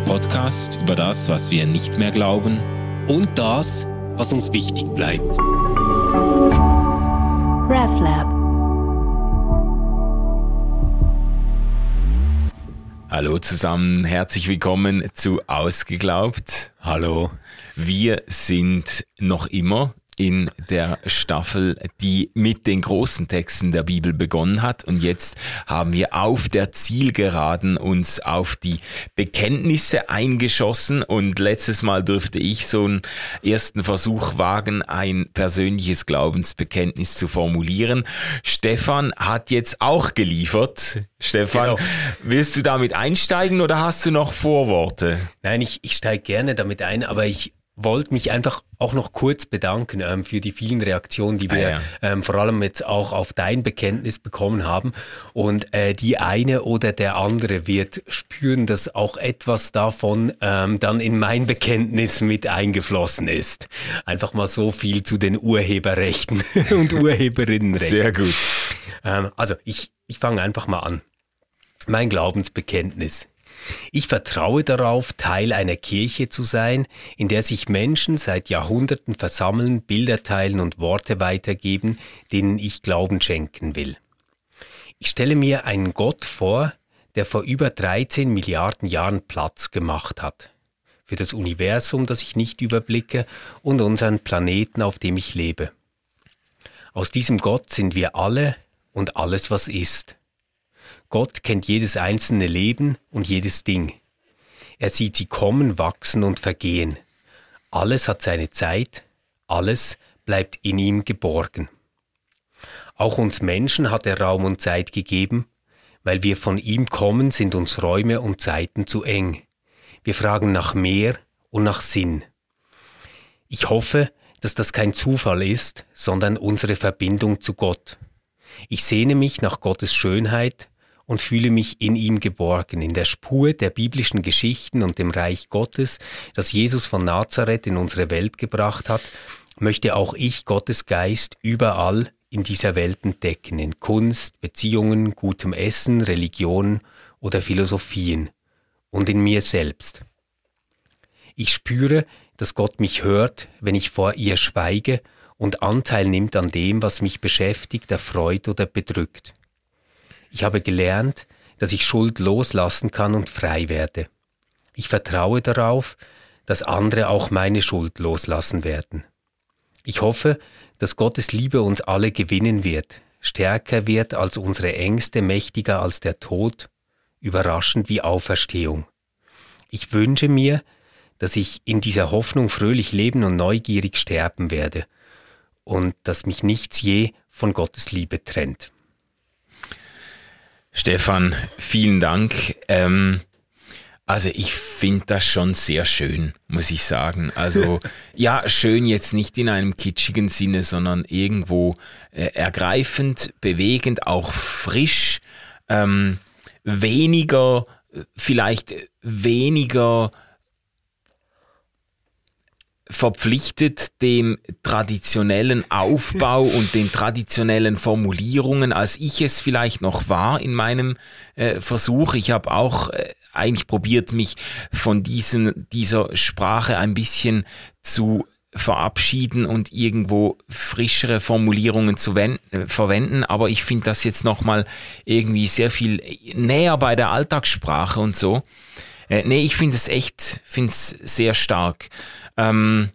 der Podcast über das, was wir nicht mehr glauben und das, was uns wichtig bleibt. RefLab. Hallo zusammen, herzlich willkommen zu Ausgeglaubt. Hallo. Wir sind noch immer in der Staffel, die mit den großen Texten der Bibel begonnen hat. Und jetzt haben wir auf der Zielgeraden uns auf die Bekenntnisse eingeschossen. Und letztes Mal durfte ich so einen ersten Versuch wagen, ein persönliches Glaubensbekenntnis zu formulieren. Stefan hat jetzt auch geliefert. Stefan, genau. willst du damit einsteigen oder hast du noch Vorworte? Nein, ich, ich steige gerne damit ein, aber ich wollte mich einfach auch noch kurz bedanken ähm, für die vielen Reaktionen, die wir ah, ja. ähm, vor allem jetzt auch auf dein Bekenntnis bekommen haben. Und äh, die eine oder der andere wird spüren, dass auch etwas davon ähm, dann in mein Bekenntnis mit eingeflossen ist. Einfach mal so viel zu den Urheberrechten und Urheberinnenrechten. Sehr gut. Ähm, also ich, ich fange einfach mal an. Mein Glaubensbekenntnis. Ich vertraue darauf, Teil einer Kirche zu sein, in der sich Menschen seit Jahrhunderten versammeln, Bilder teilen und Worte weitergeben, denen ich Glauben schenken will. Ich stelle mir einen Gott vor, der vor über 13 Milliarden Jahren Platz gemacht hat. Für das Universum, das ich nicht überblicke, und unseren Planeten, auf dem ich lebe. Aus diesem Gott sind wir alle und alles, was ist. Gott kennt jedes einzelne Leben und jedes Ding. Er sieht sie kommen, wachsen und vergehen. Alles hat seine Zeit, alles bleibt in ihm geborgen. Auch uns Menschen hat er Raum und Zeit gegeben, weil wir von ihm kommen, sind uns Räume und Zeiten zu eng. Wir fragen nach mehr und nach Sinn. Ich hoffe, dass das kein Zufall ist, sondern unsere Verbindung zu Gott. Ich sehne mich nach Gottes Schönheit und fühle mich in ihm geborgen, in der Spur der biblischen Geschichten und dem Reich Gottes, das Jesus von Nazareth in unsere Welt gebracht hat, möchte auch ich Gottes Geist überall in dieser Welt entdecken, in Kunst, Beziehungen, gutem Essen, Religion oder Philosophien und in mir selbst. Ich spüre, dass Gott mich hört, wenn ich vor ihr schweige und Anteil nimmt an dem, was mich beschäftigt, erfreut oder bedrückt. Ich habe gelernt, dass ich Schuld loslassen kann und frei werde. Ich vertraue darauf, dass andere auch meine Schuld loslassen werden. Ich hoffe, dass Gottes Liebe uns alle gewinnen wird, stärker wird als unsere Ängste, mächtiger als der Tod, überraschend wie Auferstehung. Ich wünsche mir, dass ich in dieser Hoffnung fröhlich leben und neugierig sterben werde und dass mich nichts je von Gottes Liebe trennt. Stefan, vielen Dank. Ähm, also ich finde das schon sehr schön, muss ich sagen. Also ja, schön jetzt nicht in einem kitschigen Sinne, sondern irgendwo äh, ergreifend, bewegend, auch frisch, ähm, weniger, vielleicht weniger verpflichtet dem traditionellen Aufbau und den traditionellen Formulierungen, als ich es vielleicht noch war in meinem äh, Versuch. Ich habe auch äh, eigentlich probiert, mich von diesen, dieser Sprache ein bisschen zu verabschieden und irgendwo frischere Formulierungen zu wenden, äh, verwenden. Aber ich finde das jetzt nochmal irgendwie sehr viel näher bei der Alltagssprache und so. Äh, nee, ich finde es echt, finde es sehr stark. Ähm,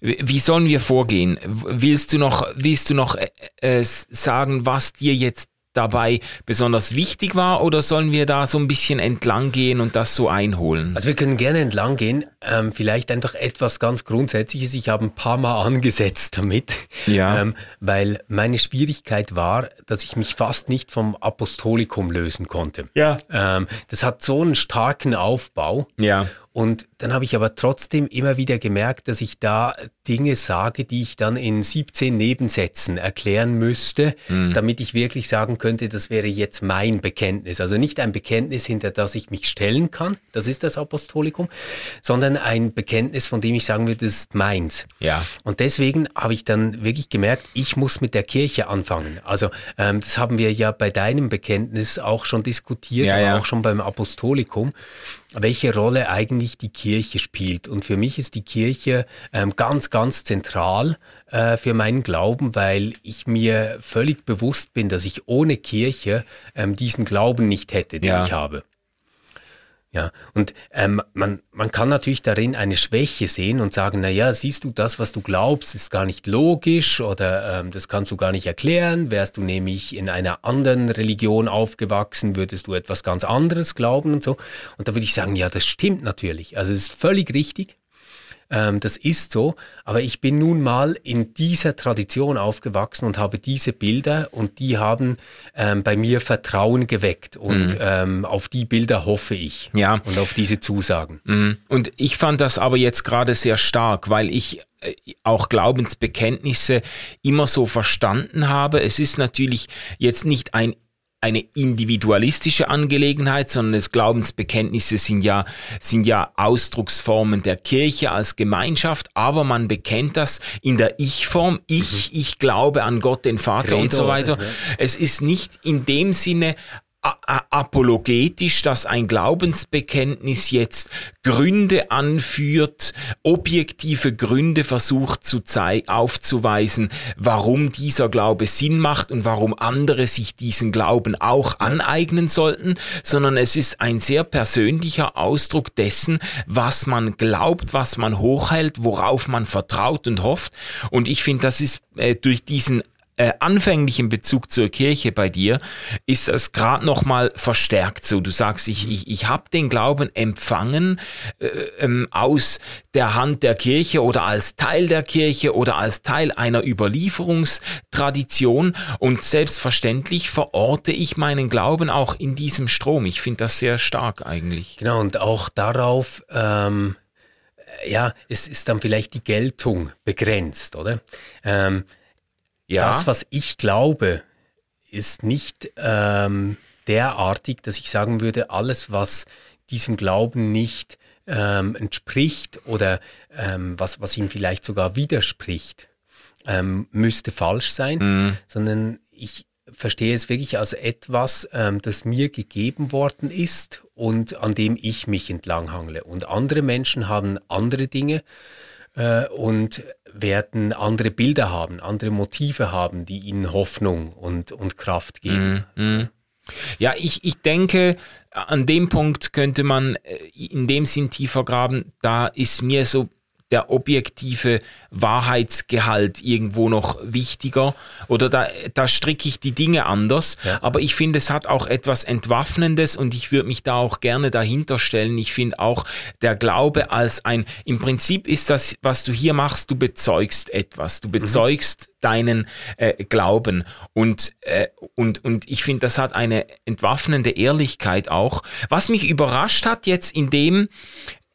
wie sollen wir vorgehen? Willst du noch, willst du noch äh, äh, sagen, was dir jetzt dabei besonders wichtig war oder sollen wir da so ein bisschen entlang gehen und das so einholen? Also wir können gerne entlang gehen. Ähm, vielleicht einfach etwas ganz Grundsätzliches. Ich habe ein paar Mal angesetzt damit, ja. ähm, weil meine Schwierigkeit war, dass ich mich fast nicht vom Apostolikum lösen konnte. Ja. Ähm, das hat so einen starken Aufbau. Ja. Und dann habe ich aber trotzdem immer wieder gemerkt, dass ich da Dinge sage, die ich dann in 17 Nebensätzen erklären müsste, mhm. damit ich wirklich sagen könnte, das wäre jetzt mein Bekenntnis. Also nicht ein Bekenntnis, hinter das ich mich stellen kann, das ist das Apostolikum, sondern dann ein Bekenntnis, von dem ich sagen würde, das ist meins. Ja. Und deswegen habe ich dann wirklich gemerkt, ich muss mit der Kirche anfangen. Also ähm, das haben wir ja bei deinem Bekenntnis auch schon diskutiert, Ja, ja. auch schon beim Apostolikum, welche Rolle eigentlich die Kirche spielt. Und für mich ist die Kirche ähm, ganz, ganz zentral äh, für meinen Glauben, weil ich mir völlig bewusst bin, dass ich ohne Kirche ähm, diesen Glauben nicht hätte, den Ja. ich habe. Ja, und ähm, man, man kann natürlich darin eine Schwäche sehen und sagen, na ja, siehst du, das, was du glaubst, ist gar nicht logisch oder ähm, das kannst du gar nicht erklären. Wärst du nämlich in einer anderen Religion aufgewachsen, würdest du etwas ganz anderes glauben und so. Und da würde ich sagen, ja, das stimmt natürlich. Also es ist völlig richtig. Ähm, das ist so, aber ich bin nun mal in dieser Tradition aufgewachsen und habe diese Bilder und die haben ähm, bei mir Vertrauen geweckt und ähm, auf die Bilder hoffe ich Ja. und auf diese Zusagen. Mhm. Und ich fand das aber jetzt gerade sehr stark, weil ich äh, auch Glaubensbekenntnisse immer so verstanden habe. Es ist natürlich jetzt nicht ein eine individualistische Angelegenheit, sondern das Glaubensbekenntnisse sind ja, sind ja Ausdrucksformen der Kirche als Gemeinschaft, aber man bekennt das in der Ich-Form. Ich, ich glaube an Gott, den Vater und Credo, so weiter. ja. Es ist nicht in dem Sinne apologetisch, dass ein Glaubensbekenntnis jetzt Gründe anführt, objektive Gründe versucht zu aufzuweisen, warum dieser Glaube Sinn macht und warum andere sich diesen Glauben auch aneignen sollten, sondern es ist ein sehr persönlicher Ausdruck dessen, was man glaubt, was man hochhält, worauf man vertraut und hofft. Und ich finde, das ist äh, durch diesen äh, anfänglichen Bezug zur Kirche bei dir ist das gerade noch mal verstärkt so. Du sagst, ich, ich, ich habe den Glauben empfangen äh, ähm, aus der Hand der Kirche oder als Teil der Kirche oder als Teil einer Überlieferungstradition und selbstverständlich verorte ich meinen Glauben auch in diesem Strom. Ich finde das sehr stark eigentlich. Genau, und auch darauf, ähm, ja, es ist dann vielleicht die Geltung begrenzt, oder? Ähm, Ja, Das, was ich glaube, ist nicht ähm, derartig, dass ich sagen würde, alles, was diesem Glauben nicht ähm, entspricht oder ähm, was, was ihm vielleicht sogar widerspricht, ähm, müsste falsch sein, sondern ich verstehe es wirklich als etwas, ähm, das mir gegeben worden ist und an dem ich mich entlanghangle. Und andere Menschen haben andere Dinge äh, und werden andere Bilder haben, andere Motive haben, die ihnen Hoffnung und, und Kraft geben. Ja, ich, ich denke, an dem Punkt könnte man äh, in dem Sinn tiefer graben. Da ist mir so der objektive Wahrheitsgehalt irgendwo noch wichtiger oder da, da stricke ich die Dinge anders. Ja. Aber ich finde, es hat auch etwas Entwaffnendes und ich würde mich da auch gerne dahinter stellen. Ich finde auch der Glaube als ein, im Prinzip ist das, was du hier machst, du bezeugst etwas. Du bezeugst deinen äh, Glauben und, äh, und, und ich finde, das hat eine entwaffnende Ehrlichkeit auch. Was mich überrascht hat jetzt in dem,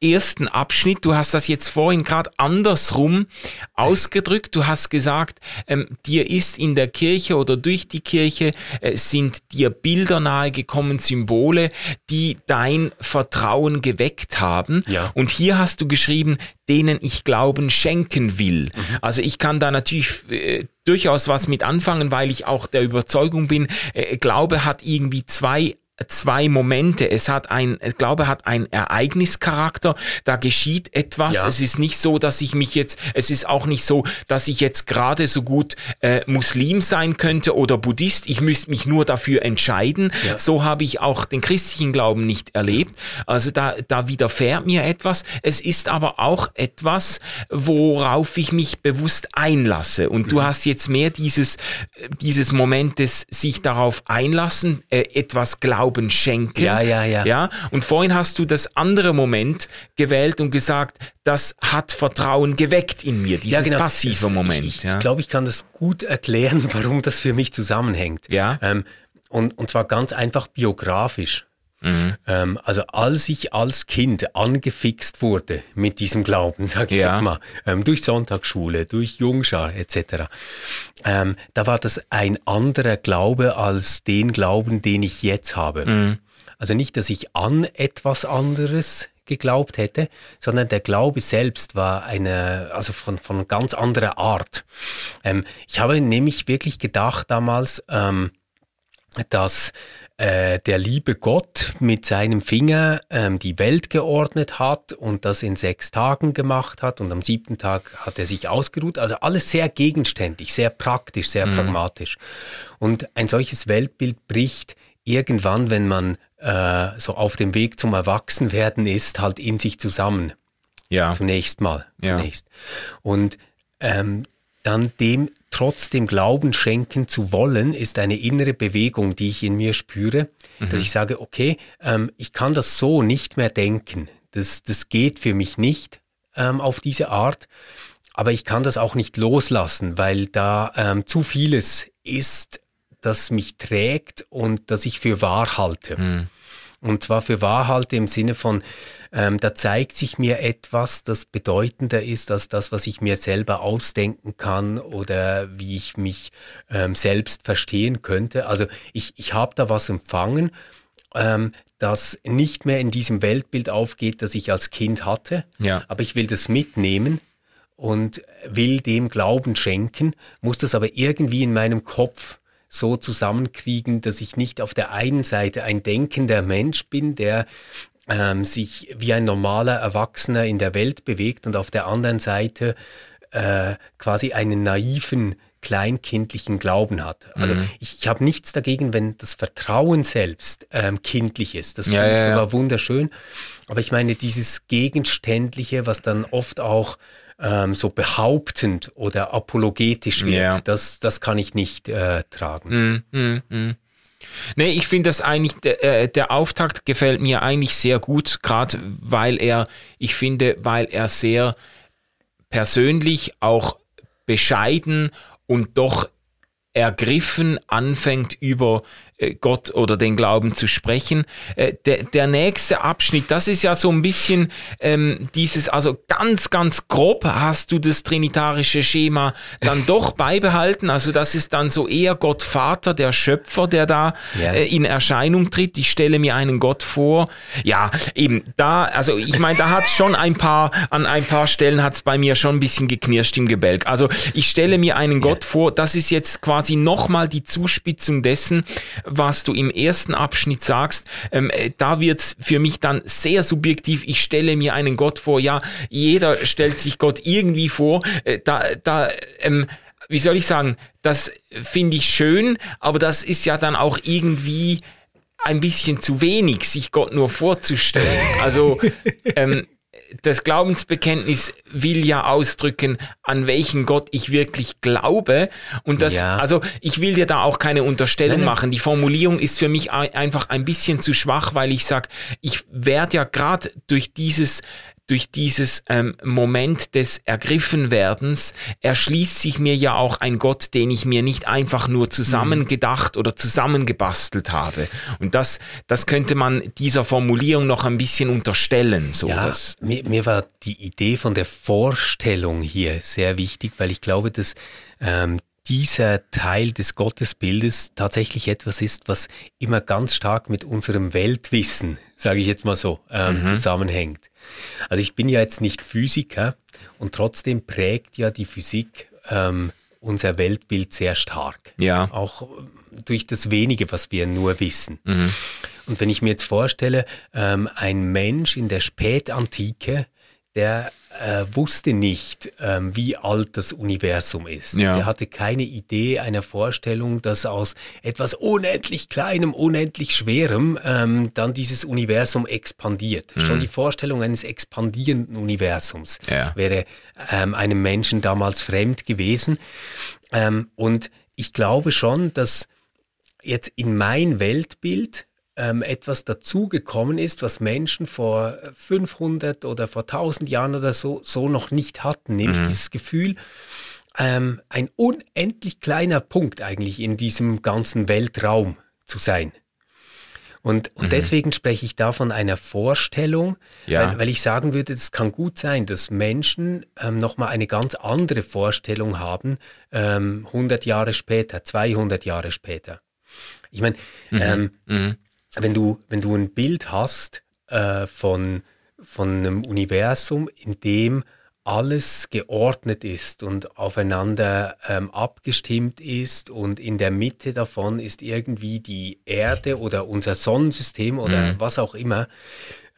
ersten Abschnitt. Du hast das jetzt vorhin gerade andersrum ausgedrückt. Du hast gesagt, ähm, dir ist in der Kirche oder durch die Kirche äh, sind dir Bilder nahegekommen, Symbole, die dein Vertrauen geweckt haben. Ja. Und hier hast du geschrieben, denen ich Glauben schenken will. Also ich kann da natürlich äh, durchaus was mit anfangen, weil ich auch der Überzeugung bin, äh, Glaube hat irgendwie zwei zwei Momente. Es hat ein, ich glaube, hat ein Ereignischarakter. Da geschieht etwas. Ja. Es ist nicht so, dass ich mich jetzt, es ist auch nicht so, dass ich jetzt gerade so gut äh, Muslim sein könnte oder Buddhist. Ich müsste mich nur dafür entscheiden. Ja. So habe ich auch den christlichen Glauben nicht erlebt. Also da, da widerfährt mir etwas. Es ist aber auch etwas, worauf ich mich bewusst einlasse. Und Mhm. du hast jetzt mehr dieses, äh, dieses Moment des sich darauf einlassen, äh, etwas Glauben schenken. Ja, ja, ja. Ja, und vorhin hast du das andere Moment gewählt und gesagt, das hat Vertrauen geweckt in mir, dieses passive Es- Moment. Ich, ich ja. glaube, ich kann das gut erklären, warum das für mich zusammenhängt. Ja. Ähm, und, und zwar ganz einfach biografisch. Mhm. Ähm, also als ich als Kind angefixt wurde mit diesem Glauben, sage ich Ja. jetzt mal, ähm, durch Sonntagsschule, durch Jungschar etc., ähm, da war das ein anderer Glaube als den Glauben, den ich jetzt habe. Mhm. Also nicht, dass ich an etwas anderes geglaubt hätte, sondern der Glaube selbst war eine, also von, von ganz anderer Art. Ähm, ich habe nämlich wirklich gedacht damals, ähm, dass äh, der liebe Gott mit seinem Finger ähm, die Welt geordnet hat und das in sechs Tagen gemacht hat und am siebten Tag hat er sich ausgeruht. Also alles sehr gegenständig, sehr praktisch, sehr mhm. pragmatisch. Und ein solches Weltbild bricht irgendwann, wenn man äh, so auf dem Weg zum Erwachsenwerden ist, halt in sich zusammen. Ja. Zunächst mal. Zunächst. Ja. Und ähm, dann dem trotzdem Glauben schenken zu wollen, ist eine innere Bewegung, die ich in mir spüre, mhm. dass ich sage, okay, ähm, ich kann das so nicht mehr denken. Das, das geht für mich nicht ähm, auf diese Art. Aber ich kann das auch nicht loslassen, weil da ähm, zu vieles ist, das mich trägt und das ich für wahr halte. Mhm. Und zwar für wahr halte im Sinne von, ähm, da zeigt sich mir etwas, das bedeutender ist als das, was ich mir selber ausdenken kann oder wie ich mich ähm, selbst verstehen könnte. Also ich, ich habe da was empfangen, ähm, das nicht mehr in diesem Weltbild aufgeht, das ich als Kind hatte. Ja. Aber ich will das mitnehmen und will dem Glauben schenken, muss das aber irgendwie in meinem Kopf so zusammenkriegen, dass ich nicht auf der einen Seite ein denkender Mensch bin, der ähm, sich wie ein normaler Erwachsener in der Welt bewegt und auf der anderen Seite äh, quasi einen naiven, kleinkindlichen Glauben hat. Also mhm. ich, ich habe nichts dagegen, wenn das Vertrauen selbst ähm, kindlich ist. Das ja, finde ich ja, sogar ja. wunderschön. Aber ich meine, dieses Gegenständliche, was dann oft auch ähm, so behauptend oder apologetisch wird, das, das kann ich nicht äh, tragen. Mm, mm, mm. Nee, ich finde das eigentlich, der, äh, der Auftakt gefällt mir eigentlich sehr gut, gerade weil er, ich finde, weil er sehr persönlich, auch bescheiden und doch ergriffen anfängt über Gott oder den Glauben zu sprechen. Äh, der, der nächste Abschnitt, das ist ja so ein bisschen ähm, dieses, also ganz, ganz grob hast du das trinitarische Schema dann doch beibehalten. Also das ist dann so eher Gott Vater, der Schöpfer, der da ja. äh, in Erscheinung tritt. Ich stelle mir einen Gott vor. Ja, eben da, also ich meine, da hat schon ein paar, an ein paar Stellen hat es bei mir schon ein bisschen geknirscht im Gebälk. Also ich stelle mir einen Gott vor, das ist jetzt quasi nochmal die Zuspitzung dessen, was du im ersten Abschnitt sagst, ähm, äh, da wird's für mich dann sehr subjektiv. Ich stelle mir einen Gott vor, ja, jeder stellt sich Gott irgendwie vor. Äh, da, da, ähm, wie soll ich sagen, das finde ich schön, aber das ist ja dann auch irgendwie ein bisschen zu wenig, sich Gott nur vorzustellen. Also ähm, das Glaubensbekenntnis will ja ausdrücken, an welchen Gott ich wirklich glaube. Und das, ja. also ich will dir da auch keine Unterstellung nein, nein. machen. Die Formulierung ist für mich einfach ein bisschen zu schwach, weil ich sage, ich werde ja gerade durch dieses durch dieses ähm, Moment des Ergriffenwerdens erschließt sich mir ja auch ein Gott, den ich mir nicht einfach nur zusammengedacht oder zusammengebastelt habe. Und das, das könnte man dieser Formulierung noch ein bisschen unterstellen. So ja, dass mir, mir war die Idee von der Vorstellung hier sehr wichtig, weil ich glaube, dass ähm, dieser Teil des Gottesbildes tatsächlich etwas ist, was immer ganz stark mit unserem Weltwissen, sage ich jetzt mal so, ähm, mhm. zusammenhängt. Also ich bin ja jetzt nicht Physiker und trotzdem prägt ja die Physik ähm, unser Weltbild sehr stark. Ja. Auch durch das wenige, was wir nur wissen. Mhm. Und wenn ich mir jetzt vorstelle, ähm, ein Mensch in der Spätantike, der äh, wusste nicht, ähm, wie alt das Universum ist. Ja. Der hatte keine Idee, eine Vorstellung, dass aus etwas unendlich Kleinem, unendlich Schwerem ähm, dann dieses Universum expandiert. Mhm. Schon die Vorstellung eines expandierenden Universums ja. wäre ähm, einem Menschen damals fremd gewesen. Ähm, und ich glaube schon, dass jetzt in mein Weltbild ähm, etwas dazugekommen ist, was Menschen vor 500 oder vor 1000 Jahren oder so, so noch nicht hatten, nämlich mhm. dieses Gefühl, ähm, ein unendlich kleiner Punkt eigentlich in diesem ganzen Weltraum zu sein. Und, und mhm. deswegen spreche ich da von einer Vorstellung, ja. weil, weil, ich sagen würde, es kann gut sein, dass Menschen ähm, nochmal eine ganz andere Vorstellung haben, ähm, 100 Jahre später, 200 Jahre später. Ich meine, mhm. ähm, mhm wenn du, wenn du ein Bild hast äh, von von einem Universum, in dem alles geordnet ist und aufeinander ähm, abgestimmt ist und in der Mitte davon ist irgendwie die Erde oder unser Sonnensystem oder mhm. was auch immer.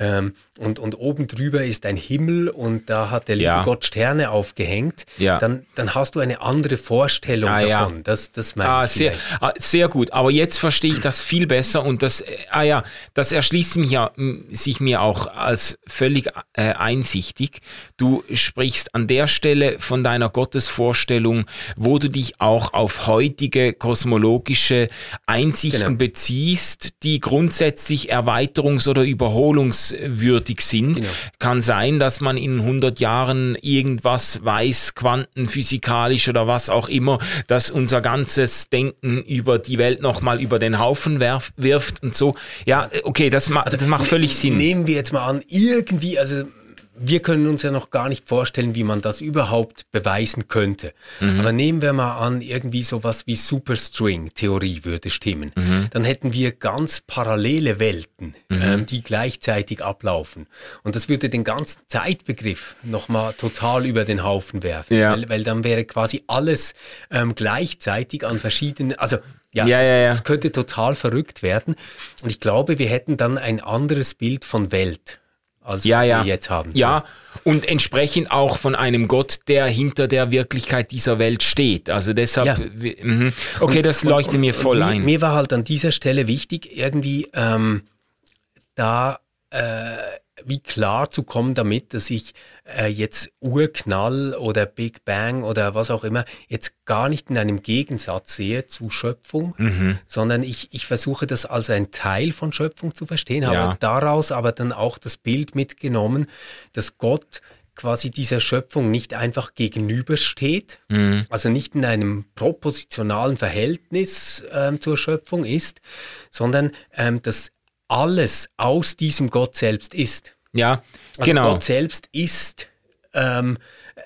Ähm, und, und oben drüber ist ein Himmel und da hat der liebe ja. Gott Sterne aufgehängt, ja. dann, dann hast du eine andere Vorstellung ah, davon. Ja. Das, das meine ah, ich sehr, ah, sehr gut, aber jetzt verstehe ich das viel besser und das, ah ja, das erschließt mich ja, sich mir auch als völlig äh, einsichtig. Du sprichst an der Stelle von deiner Gottesvorstellung, wo du dich auch auf heutige kosmologische Einsichten genau. beziehst, die grundsätzlich erweiterungs- oder überholungs glaubwürdig sind. Genau. Kann sein, dass man in 100 Jahren irgendwas weiß, quantenphysikalisch oder was auch immer, dass unser ganzes Denken über die Welt nochmal über den Haufen werf, wirft und so. Ja, okay, das, ma also, das macht völlig Sinn. Nehmen wir jetzt mal an, irgendwie, also wir können uns ja noch gar nicht vorstellen, wie man das überhaupt beweisen könnte. Mhm. Aber nehmen wir mal an, irgendwie sowas wie Superstring-Theorie würde stimmen. Mhm. Dann hätten wir ganz parallele Welten, mhm. ähm, die gleichzeitig ablaufen. Und das würde den ganzen Zeitbegriff nochmal total über den Haufen werfen. Ja. Weil, weil, dann wäre quasi alles ähm, gleichzeitig an verschiedenen, also ja, ja, ja, ja. Es könnte total verrückt werden. Und ich glaube, wir hätten dann ein anderes Bild von Welt als ja, ja. wir jetzt haben. Ja, und entsprechend auch von einem Gott, der hinter der Wirklichkeit dieser Welt steht. Also deshalb, ja. Mhm. okay, und, das leuchtet und, mir voll mir, ein. Mir war halt an dieser Stelle wichtig, irgendwie ähm, da äh, wie klar zu kommen damit, dass ich äh, jetzt Urknall oder Big Bang oder was auch immer jetzt gar nicht in einem Gegensatz sehe zu Schöpfung, mhm. sondern ich, ich versuche das als ein Teil von Schöpfung zu verstehen, habe ja. daraus aber dann auch das Bild mitgenommen, dass Gott quasi dieser Schöpfung nicht einfach gegenübersteht, mhm. also nicht in einem propositionalen Verhältnis ähm, zur Schöpfung ist, sondern ähm, dass alles aus diesem Gott selbst ist. Ja, also genau. Gott selbst ist, ähm,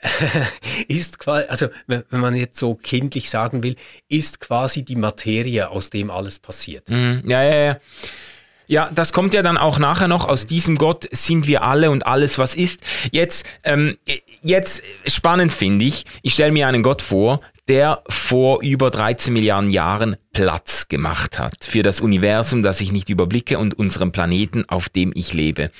ist quasi, also wenn, man jetzt so kindlich sagen will, ist quasi die Materie, aus dem alles passiert. Mhm. Ja, ja, ja. Ja, das kommt ja dann auch nachher noch. Aus diesem Gott sind wir alle und alles, was ist. Jetzt, ähm, jetzt spannend finde ich, ich stelle mir einen Gott vor, der vor über 13 Milliarden Jahren Platz gemacht hat für das Universum, das ich nicht überblicke und unseren Planeten, auf dem ich lebe.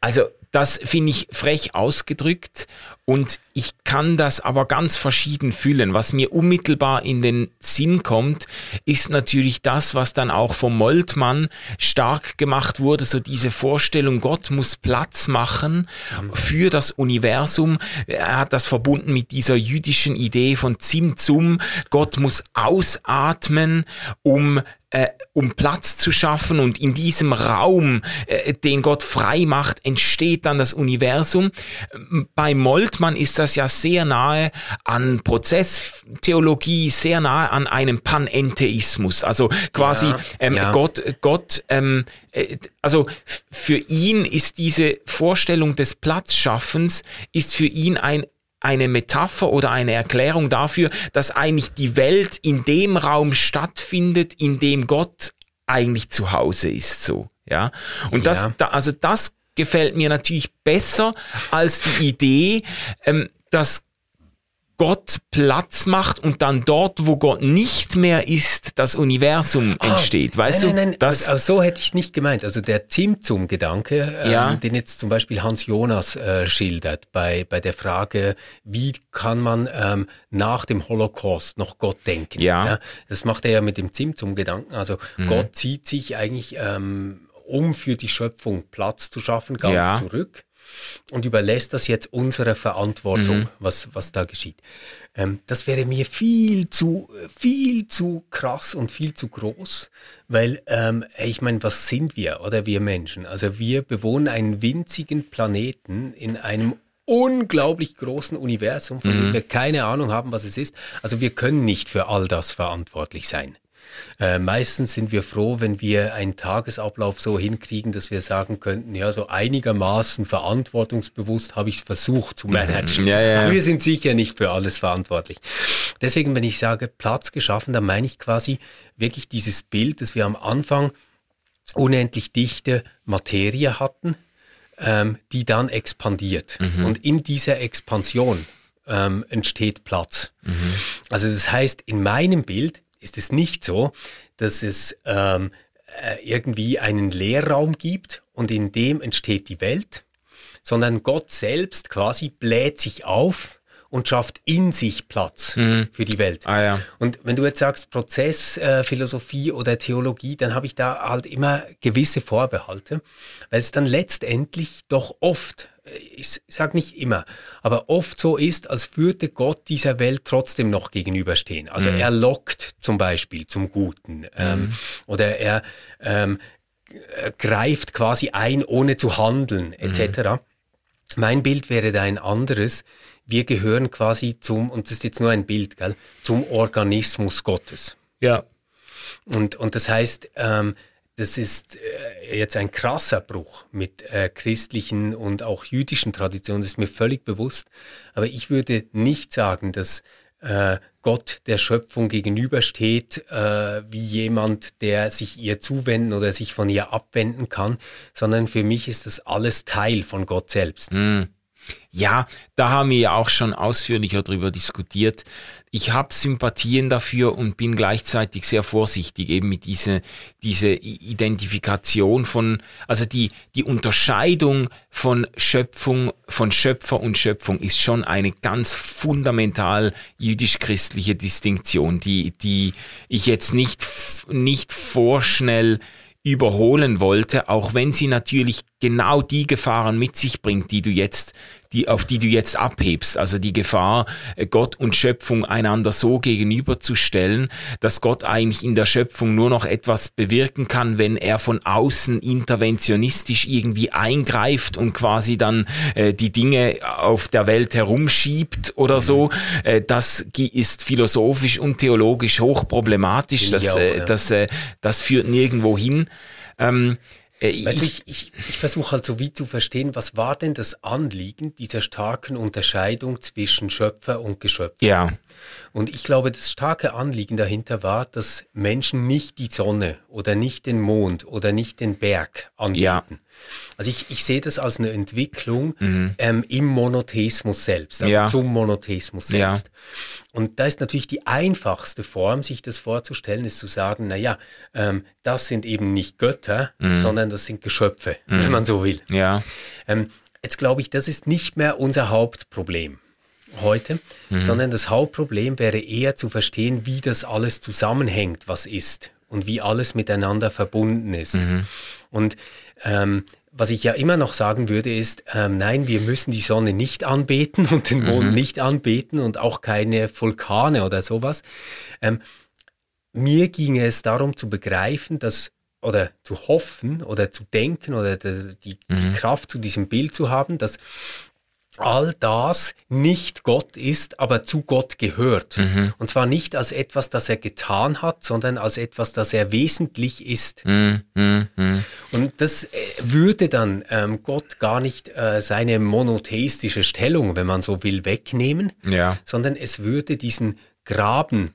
Also das finde ich frech ausgedrückt und ich kann das aber ganz verschieden fühlen. Was mir unmittelbar in den Sinn kommt, ist natürlich das, was dann auch vom Moltmann stark gemacht wurde, so diese Vorstellung, Gott muss Platz machen für das Universum. Er hat das verbunden mit dieser jüdischen Idee von Zimzum. Gott muss ausatmen, um äh, um Platz zu schaffen und in diesem Raum, äh, den Gott frei macht, entsteht dann das Universum. Bei Moltmann ist das ja sehr nahe an Prozesstheologie, sehr nahe an einem Panentheismus. Also quasi ja, ähm, ja. Gott, Gott, ähm, äh, also für ihn ist diese Vorstellung des Platzschaffens ist für ihn ein eine Metapher oder eine Erklärung dafür, dass eigentlich die Welt in dem Raum stattfindet, in dem Gott eigentlich zu Hause ist, so, ja. Und ja. das, da, also das gefällt mir natürlich besser als die Idee, ähm, dass Gott Platz macht und dann dort, wo Gott nicht mehr ist, das Universum oh, entsteht. Weißt nein, du? Nein, nein, das also so hätte ich es nicht gemeint. Also der Zimtzum-Gedanke, ähm, ja. den jetzt zum Beispiel Hans Jonas äh, schildert bei, bei der Frage, wie kann man ähm, nach dem Holocaust noch Gott denken? Ja. ja das macht er ja mit dem Zimtzum-Gedanken. Also mhm. Gott zieht sich eigentlich, ähm, um für die Schöpfung Platz zu schaffen, ganz ja. zurück und überlässt das jetzt unserer Verantwortung, mhm. was, was da geschieht. Ähm, das wäre mir viel zu, viel zu krass und viel zu groß, weil ähm, ich meine, was sind wir oder wir Menschen? Also wir bewohnen einen winzigen Planeten in einem unglaublich großen Universum, von mhm. dem wir keine Ahnung haben, was es ist. Also wir können nicht für all das verantwortlich sein. Äh, meistens sind wir froh, wenn wir einen Tagesablauf so hinkriegen, dass wir sagen könnten, ja, so einigermaßen verantwortungsbewusst habe ich es versucht zu managen. Ja, ja. Aber wir sind sicher nicht für alles verantwortlich. Deswegen, wenn ich sage Platz geschaffen, dann meine ich quasi wirklich dieses Bild, dass wir am Anfang unendlich dichte Materie hatten, ähm, die dann expandiert. Mhm. Und in dieser Expansion ähm, entsteht Platz. Mhm. Also das heißt, in meinem Bild ist es nicht so, dass es ähm, äh, irgendwie einen Leerraum gibt und in dem entsteht die Welt, sondern Gott selbst quasi bläht sich auf und schafft in sich Platz mhm. für die Welt. Ah, ja. Und wenn du jetzt sagst Prozessphilosophie äh, oder Theologie, dann habe ich da halt immer gewisse Vorbehalte, weil es dann letztendlich doch oft, ich sage nicht immer, aber oft so ist, als würde Gott dieser Welt trotzdem noch gegenüberstehen. Also mhm. er lockt zum Beispiel zum Guten ähm, mhm. oder er ähm, greift quasi ein, ohne zu handeln, etc. Mhm. Mein Bild wäre da ein anderes wir gehören quasi zum, und das ist jetzt nur ein Bild, gell, zum Organismus Gottes. Ja. Und, und das heißt, ähm, das ist äh, jetzt ein krasser Bruch mit äh, christlichen und auch jüdischen Traditionen, das ist mir völlig bewusst. Aber ich würde nicht sagen, dass äh, Gott der Schöpfung gegenübersteht, äh, wie jemand, der sich ihr zuwenden oder sich von ihr abwenden kann, sondern für mich ist das alles Teil von Gott selbst. Mm. Ja, da haben wir ja auch schon ausführlicher darüber diskutiert. Ich habe Sympathien dafür und bin gleichzeitig sehr vorsichtig eben mit dieser diese Identifikation von, also die, die Unterscheidung von Schöpfung, von Schöpfer und Schöpfung ist schon eine ganz fundamental jüdisch-christliche Distinktion, die, die ich jetzt nicht, nicht vorschnell überholen wollte, auch wenn sie natürlich genau die Gefahren mit sich bringt, die du jetzt, die, auf die du jetzt abhebst. Also die Gefahr, äh, Gott und Schöpfung einander so gegenüberzustellen, dass Gott eigentlich in der Schöpfung nur noch etwas bewirken kann, wenn er von außen interventionistisch irgendwie eingreift und quasi dann äh, die Dinge auf der Welt herumschiebt oder so. Mhm. Äh, das ist philosophisch und theologisch hochproblematisch. Das, äh, das, äh, das führt nirgendwo hin. Ähm, äh, weißt ich, ich, ich versuche halt so wie zu verstehen, was war denn das Anliegen dieser starken Unterscheidung zwischen Schöpfer und Geschöpf? Ja. Und ich glaube, das starke Anliegen dahinter war, dass Menschen nicht die Sonne oder nicht den Mond oder nicht den Berg anbieten. Ja. Also ich, ich sehe das als eine Entwicklung mhm. ähm, im Monotheismus selbst, also ja. zum Monotheismus selbst. Ja. Und da ist natürlich die einfachste Form, sich das vorzustellen, ist zu sagen, naja, ähm, das sind eben nicht Götter, mhm. sondern das sind Geschöpfe, mhm. wenn man so will. Ja. Ähm, jetzt glaube ich, das ist nicht mehr unser Hauptproblem heute, mhm. sondern das Hauptproblem wäre eher zu verstehen, wie das alles zusammenhängt, was ist und wie alles miteinander verbunden ist. Mhm. Und ähm, was ich ja immer noch sagen würde, ist, ähm, nein, wir müssen die Sonne nicht anbeten und den Mond mhm. nicht anbeten und auch keine Vulkane oder sowas. Ähm, mir ging es darum zu begreifen, dass oder zu hoffen oder zu denken oder die, die, mhm. die Kraft zu diesem Bild zu haben, dass all das nicht Gott ist, aber zu Gott gehört. Mhm. Und zwar nicht als etwas, das er getan hat, sondern als etwas, das er wesentlich ist. Mhm. Und das äh, würde dann ähm, Gott gar nicht äh, seine monotheistische Stellung, wenn man so will, wegnehmen, ja. sondern es würde diesen Graben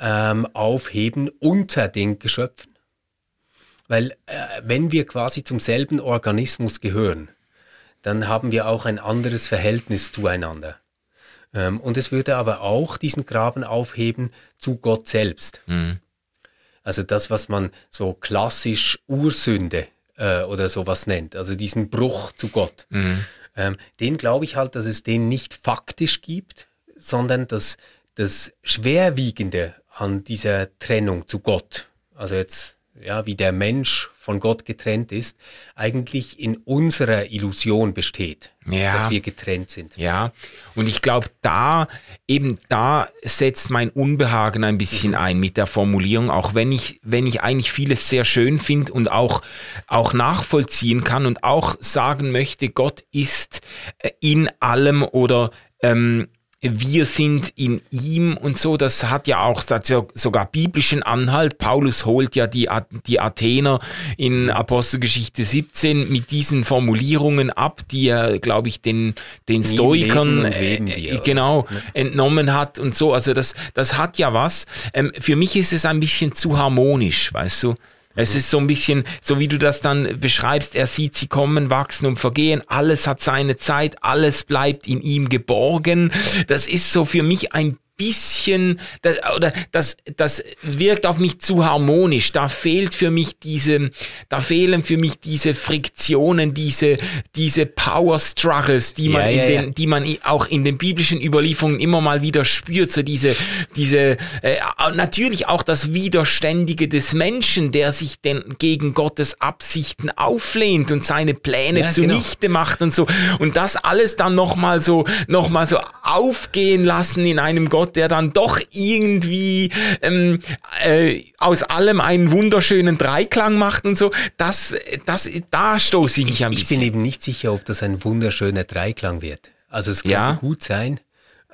ähm, aufheben unter den Geschöpfen. Weil äh, wenn wir quasi zum selben Organismus gehören, dann haben wir auch ein anderes Verhältnis zueinander. Ähm, und es würde aber auch diesen Graben aufheben zu Gott selbst. Mhm. Also das, was man so klassisch Ursünde äh, oder sowas nennt, also diesen Bruch zu Gott. Mhm. Ähm, den glaube ich halt, dass es den nicht faktisch gibt, sondern dass das Schwerwiegende an dieser Trennung zu Gott, also jetzt ja, wie der Mensch von Gott getrennt ist, eigentlich in unserer Illusion besteht, ja. dass wir getrennt sind. Ja, und ich glaube, da eben da setzt mein Unbehagen ein bisschen ein mit der Formulierung, auch wenn ich, wenn ich eigentlich vieles sehr schön finde und auch, auch nachvollziehen kann und auch sagen möchte, Gott ist äh, in allem oder ähm, wir sind in ihm und so, das hat ja auch sogar biblischen Anhalt. Paulus holt ja die, die Athener in Apostelgeschichte 17 mit diesen Formulierungen ab, die er, glaube ich, den, den Stoikern äh, äh genau entnommen hat und so. Also das, das hat ja was. Ähm, für mich ist es ein bisschen zu harmonisch, weißt du? Es ist so ein bisschen, so wie du das dann beschreibst, er sieht sie kommen, wachsen und vergehen, alles hat seine Zeit, alles bleibt in ihm geborgen. Das ist so für mich ein bisschen, das, oder das, das wirkt auf mich zu harmonisch. Da fehlt für mich diese, da fehlen für mich diese Friktionen, diese, diese Power Struggles, die man, ja, ja, in den, die man auch in den biblischen Überlieferungen immer mal wieder spürt. So diese, diese, äh, natürlich auch das Widerständige des Menschen, der sich denn gegen Gottes Absichten auflehnt und seine Pläne ja, zunichte genau. macht und so. Und das alles dann nochmal so, noch mal so aufgehen lassen in einem Gott, der dann doch irgendwie ähm, äh, aus allem einen wunderschönen Dreiklang macht und so, das, das, da stoße ich mich ein bisschen. Ich bin eben nicht sicher, ob das ein wunderschöner Dreiklang wird. Also es könnte ja. gut sein,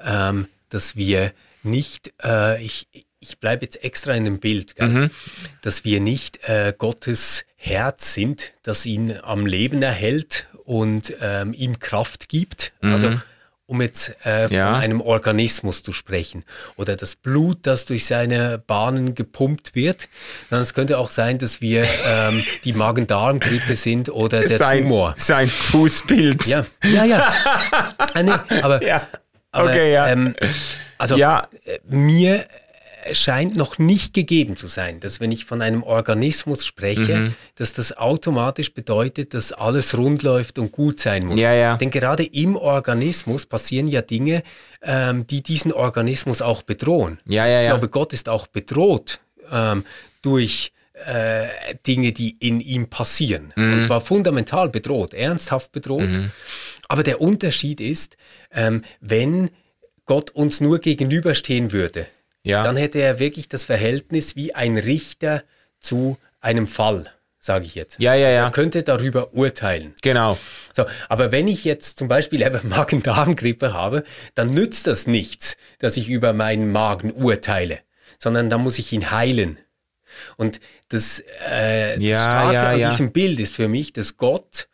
ähm, dass wir nicht, äh, ich, ich bleibe jetzt extra in dem Bild, mhm. dass wir nicht äh, Gottes Herz sind, das ihn am Leben erhält und ähm, ihm Kraft gibt. Mhm. Also um jetzt äh, ja. von einem Organismus zu sprechen. Oder das Blut, das durch seine Bahnen gepumpt wird. Dann es könnte auch sein, dass wir ähm, die Magen-Darm-Grippe sind oder der sein, Tumor. Sein Fußbild. Ja, ja, ja. ah, nee, aber, ja. aber okay, ja. Ähm, also ja. Äh, mir scheint noch nicht gegeben zu sein, dass wenn ich von einem Organismus spreche, mhm. dass das automatisch bedeutet, dass alles rund läuft und gut sein muss. Ja, ja. Denn gerade im Organismus passieren ja Dinge, ähm, die diesen Organismus auch bedrohen. Ja, also ich glaube, Gott ist auch bedroht ähm, durch äh, Dinge, die in ihm passieren. Mhm. Und zwar fundamental bedroht, ernsthaft bedroht. Mhm. Aber der Unterschied ist, ähm, wenn Gott uns nur gegenüberstehen würde, ja. dann hätte er wirklich das Verhältnis wie ein Richter zu einem Fall, sage ich jetzt. Ja, ja, ja. Er könnte darüber urteilen. Genau. So, aber wenn ich jetzt zum Beispiel Magen-Darm-Grippe habe, dann nützt das nichts, dass ich über meinen Magen urteile, sondern dann muss ich ihn heilen. Und das, äh, ja, das Starke ja, an diesem Bild ist für mich, dass Gott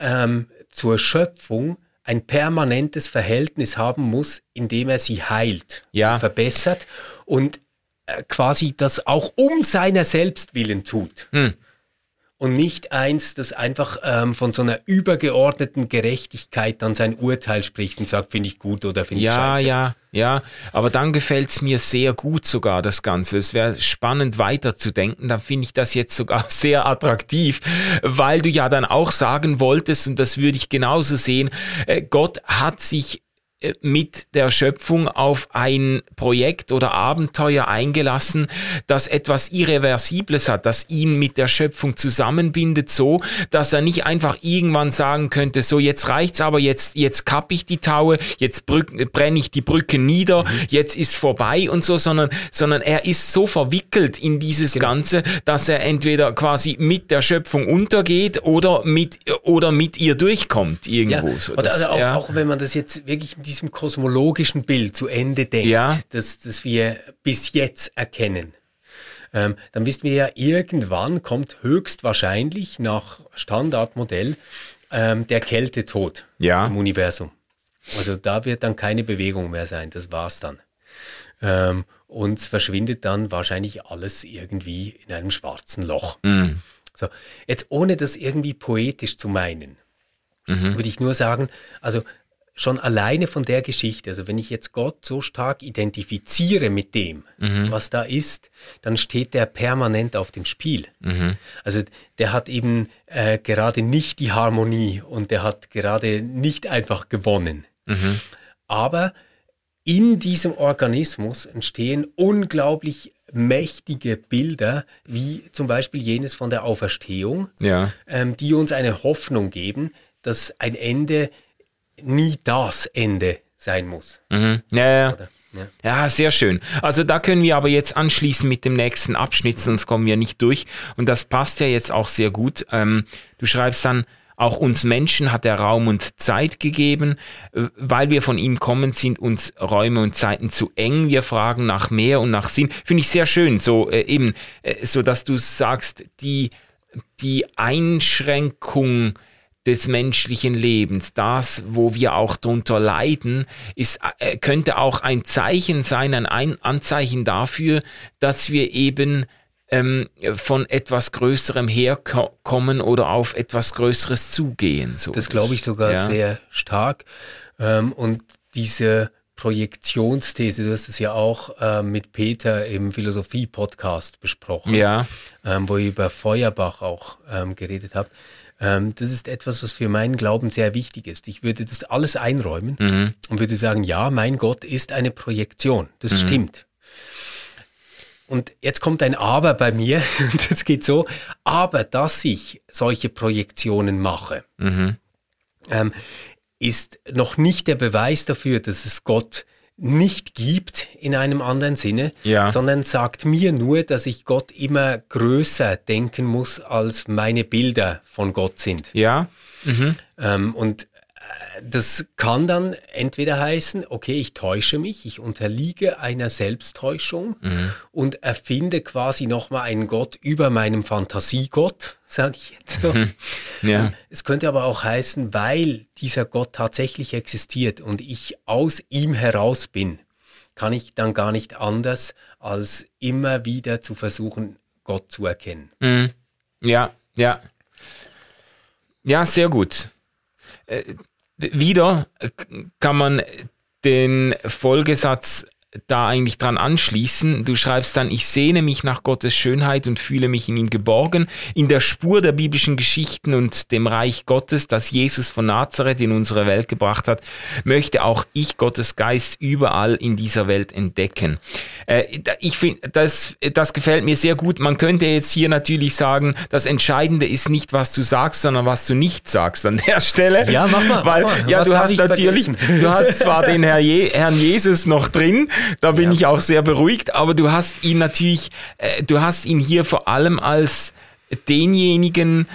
ähm, zur Schöpfung ein permanentes Verhältnis haben muss, indem er sie heilt, ja. verbessert und äh, quasi das auch um seiner selbst willen tut. Hm und nicht eins, das einfach ähm, von so einer übergeordneten Gerechtigkeit dann sein Urteil spricht und sagt, finde ich gut oder finde ja, ich scheiße. Ja, ja, ja. Aber dann gefällt es mir sehr gut sogar, das Ganze. Es wäre spannend weiterzudenken. Dann finde ich das jetzt sogar sehr attraktiv, weil du ja dann auch sagen wolltest, und das würde ich genauso sehen, äh, Gott hat sich mit der Schöpfung auf ein Projekt oder Abenteuer eingelassen, das etwas Irreversibles hat, das ihn mit der Schöpfung zusammenbindet, so dass er nicht einfach irgendwann sagen könnte, so jetzt reicht's aber, jetzt, jetzt kapp ich die Taue, jetzt brenne ich die Brücke nieder, mhm. jetzt ist vorbei und so, sondern, sondern er ist so verwickelt in dieses genau. Ganze, dass er entweder quasi mit der Schöpfung untergeht oder mit, oder mit ihr durchkommt irgendwo. Ja, so, das, also auch, ja. auch wenn man das jetzt wirklich diesem kosmologischen Bild zu Ende denkt, ja. das, das wir bis jetzt erkennen, ähm, dann wissen wir ja, irgendwann kommt höchstwahrscheinlich nach Standardmodell ähm, der Kältetod ja. im Universum. Also da wird dann keine Bewegung mehr sein, das war's dann. Ähm, und verschwindet dann wahrscheinlich alles irgendwie in einem schwarzen Loch. Mhm. So, jetzt ohne das irgendwie poetisch zu meinen, mhm. würde ich nur sagen, also schon alleine von der Geschichte, also wenn ich jetzt Gott so stark identifiziere mit dem, mhm. was da ist, dann steht der permanent auf dem Spiel. Mhm. Also der hat eben äh, gerade nicht die Harmonie und der hat gerade nicht einfach gewonnen. Mhm. Aber in diesem Organismus entstehen unglaublich mächtige Bilder, wie zum Beispiel jenes von der Auferstehung, ja. ähm, die uns eine Hoffnung geben, dass ein Ende nie das Ende sein muss. Mhm. Ja, ja. Ja. ja. sehr schön. Also da können wir aber jetzt anschließen mit dem nächsten Abschnitt, sonst kommen wir nicht durch. Und das passt ja jetzt auch sehr gut. Ähm, du schreibst dann, auch uns Menschen hat er Raum und Zeit gegeben. Äh, weil wir von ihm kommen, sind uns Räume und Zeiten zu eng. Wir fragen nach mehr und nach Sinn. Finde ich sehr schön, so äh, eben, äh, so dass du sagst, die, die Einschränkung des menschlichen Lebens, das, wo wir auch drunter leiden, ist, äh, könnte auch ein Zeichen sein, ein Anzeichen dafür, dass wir eben ähm, von etwas Größerem herkommen oder auf etwas Größeres zugehen. So das glaube ich sogar ja. sehr stark. Ähm, und diese Projektionsthese, hast es ja auch äh, mit Peter im Philosophie-Podcast besprochen, ja. ähm, wo ihr über Feuerbach auch ähm, geredet habt. Ähm, das ist etwas, was für meinen Glauben sehr wichtig ist. Ich würde das alles einräumen mhm. und würde sagen, ja, mein Gott ist eine Projektion. Das mhm. stimmt. Und jetzt kommt ein Aber bei mir. Das geht so. Aber dass ich solche Projektionen mache, mhm. ähm, ist noch nicht der Beweis dafür, dass es Gott nicht gibt in einem anderen Sinne, ja. sondern sagt mir nur, dass ich Gott immer größer denken muss, als meine Bilder von Gott sind. Ja. Mhm. Ähm, und das kann dann entweder heißen, okay, ich täusche mich, ich unterliege einer Selbsttäuschung mhm. und erfinde quasi nochmal einen Gott über meinem Fantasiegott, sage ich jetzt so. Mhm. Ja. Es könnte aber auch heißen, weil dieser Gott tatsächlich existiert und ich aus ihm heraus bin, kann ich dann gar nicht anders, als immer wieder zu versuchen, Gott zu erkennen. Mhm. Ja, ja. Ja, sehr gut. Wieder kann man den Folgesatz da eigentlich dran anschließen. Du schreibst dann, ich sehne mich nach Gottes Schönheit und fühle mich in ihm geborgen. In der Spur der biblischen Geschichten und dem Reich Gottes, das Jesus von Nazareth in unsere Welt gebracht hat, möchte auch ich Gottes Geist überall in dieser Welt entdecken. Äh, ich finde, das, das gefällt mir sehr gut. Man könnte jetzt hier natürlich sagen, das Entscheidende ist nicht, was du sagst, sondern was du nicht sagst an der Stelle. Ja, mach mal. Weil, mach mal. ja, was du hast natürlich, vergessen? du hast zwar den Herr Je Herrn Jesus noch drin, da bin ja. ich auch sehr beruhigt. Aber du hast ihn natürlich, äh, du hast ihn hier vor allem als denjenigen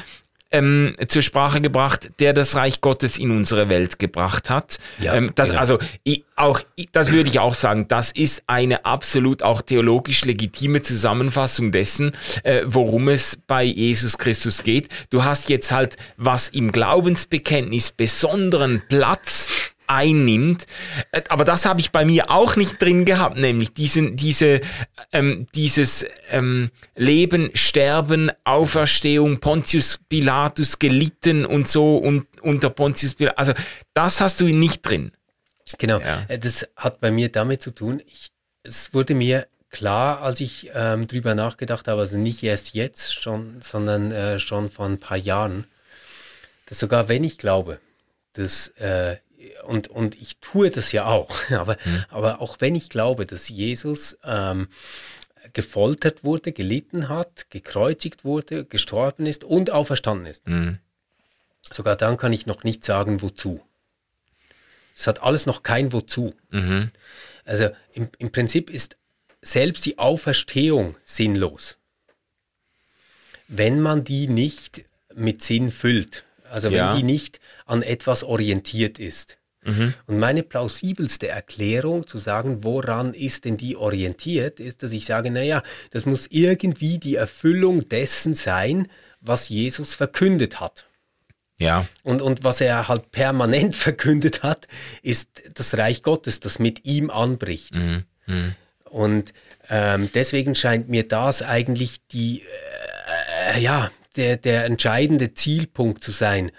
ähm, zur Sprache gebracht, der das Reich Gottes in unsere Welt gebracht hat. Ja, ähm, das, genau. Also ich, auch, das würde ich auch sagen, das ist eine absolut auch theologisch legitime Zusammenfassung dessen, äh, worum es bei Jesus Christus geht. Du hast jetzt halt, was im Glaubensbekenntnis besonderen Platz einnimmt. Äh, aber das habe ich bei mir auch nicht drin gehabt, nämlich diesen, diese, ähm, dieses ähm, Leben, Sterben, Auferstehung, Pontius Pilatus gelitten und so und unter Pontius Pilatus. Also das hast du nicht drin. Genau, ja. Äh, das hat bei mir damit zu tun, ich, es wurde mir klar, als ich ähm, drüber nachgedacht habe, also nicht erst jetzt schon, sondern äh, schon vor ein paar Jahren, dass sogar wenn ich glaube, dass äh, und, und ich tue das ja auch, aber, mhm. aber auch wenn ich glaube, dass Jesus ähm, gefoltert wurde, gelitten hat, gekreuzigt wurde, gestorben ist und auferstanden ist, mhm. sogar dann kann ich noch nicht sagen, wozu. Es hat alles noch kein Wozu. Mhm. Also im, im Prinzip ist selbst die Auferstehung sinnlos, wenn man die nicht mit Sinn füllt. Also wenn ja. die nicht an etwas orientiert ist. Mhm. Und meine plausibelste Erklärung zu sagen, woran ist denn die orientiert, ist, dass ich sage, naja, das muss irgendwie die Erfüllung dessen sein, was Jesus verkündet hat. Ja. Und, und was er halt permanent verkündet hat, ist das Reich Gottes, das mit ihm anbricht. Mhm. Mhm. Und ähm, deswegen scheint mir das eigentlich die, äh, ja, der, der entscheidende Zielpunkt zu sein.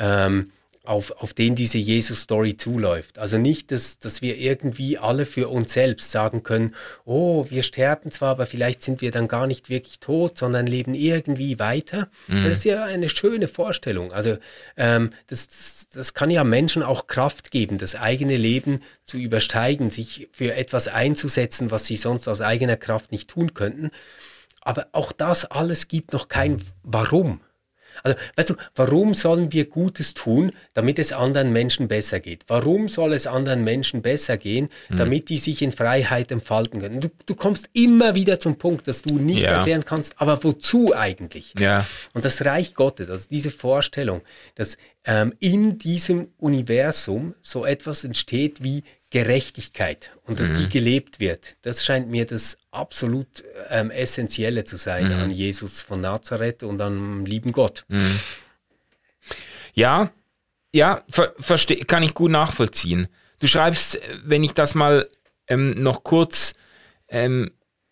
Ähm, auf, auf den diese Jesus-Story zuläuft. Also nicht, dass, dass wir irgendwie alle für uns selbst sagen können, oh, wir sterben zwar, aber vielleicht sind wir dann gar nicht wirklich tot, sondern leben irgendwie weiter. Mhm. Das ist ja eine schöne Vorstellung. Also ähm, das, das, das kann ja Menschen auch Kraft geben, das eigene Leben zu übersteigen, sich für etwas einzusetzen, was sie sonst aus eigener Kraft nicht tun könnten. Aber auch das alles gibt noch kein Warum. Also, weißt du, warum sollen wir Gutes tun, damit es anderen Menschen besser geht? Warum soll es anderen Menschen besser gehen, mhm. damit die sich in Freiheit entfalten können? Du, du kommst immer wieder zum Punkt, dass du nicht ja. erklären kannst, aber wozu eigentlich? Ja. Und das Reich Gottes, also diese Vorstellung, dass ähm, in diesem Universum so etwas entsteht wie Gerechtigkeit und dass mhm. die gelebt wird. Das scheint mir das absolut ähm, Essentielle zu sein mhm. an Jesus von Nazareth und am lieben Gott. Mhm. Ja, ja, ver kann ich gut nachvollziehen. Du schreibst, wenn ich das mal ähm, noch kurz ähm,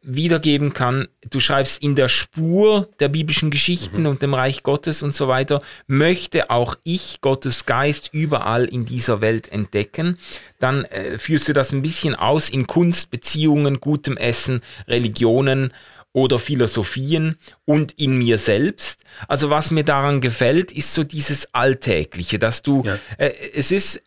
wiedergeben kann, du schreibst in der Spur der biblischen Geschichten mhm. und dem Reich Gottes und so weiter, möchte auch ich Gottes Geist überall in dieser Welt entdecken. Dann äh, führst du das ein bisschen aus in Kunst, Beziehungen, gutem Essen, Religionen oder Philosophien und in mir selbst. Also was mir daran gefällt, ist so dieses Alltägliche, dass du, ja. äh, es ist,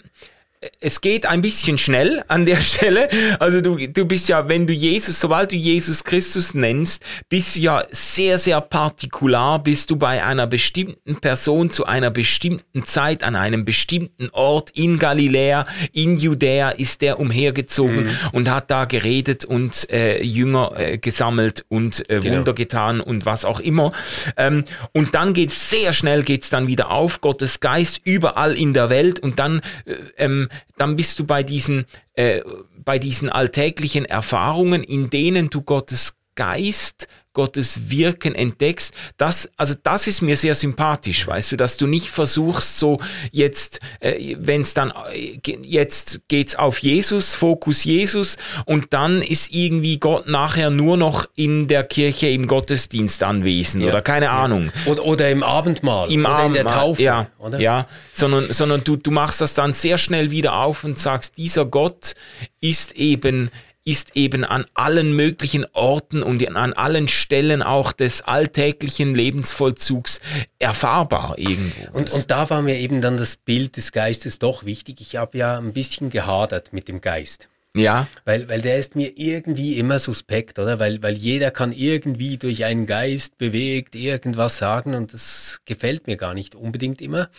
es geht ein bisschen schnell an der Stelle. Also du, du bist ja, wenn du Jesus, sobald du Jesus Christus nennst, bist du ja sehr, sehr partikular, bist du bei einer bestimmten Person zu einer bestimmten Zeit an einem bestimmten Ort in Galiläa, in Judäa ist der umhergezogen mhm. und hat da geredet und äh, Jünger äh, gesammelt und äh, genau. Wunder getan und was auch immer. Ähm, und dann geht's sehr schnell, geht's dann wieder auf, Gottes Geist überall in der Welt und dann äh, ähm, dann bist du bei diesen, äh, bei diesen alltäglichen Erfahrungen, in denen du Gottes Geist, Gottes Wirken entdeckst, das, also das ist mir sehr sympathisch, weißt du, dass du nicht versuchst, so jetzt, äh, wenn es dann, äh, jetzt geht's auf Jesus, Fokus Jesus und dann ist irgendwie Gott nachher nur noch in der Kirche im Gottesdienst anwesend ja. oder keine ja. Ahnung. Oder, oder im Abendmahl Im oder Abendmahl, in der Taufe. Ja, oder? ja sondern, sondern du, du machst das dann sehr schnell wieder auf und sagst, dieser Gott ist eben ist eben an allen möglichen Orten und an allen Stellen auch des alltäglichen Lebensvollzugs erfahrbar irgendwo. Und, und da war mir eben dann das Bild des Geistes doch wichtig. Ich habe ja ein bisschen gehadert mit dem Geist. Ja. Weil, weil der ist mir irgendwie immer suspekt, oder? Weil, weil jeder kann irgendwie durch einen Geist bewegt irgendwas sagen und das gefällt mir gar nicht unbedingt immer.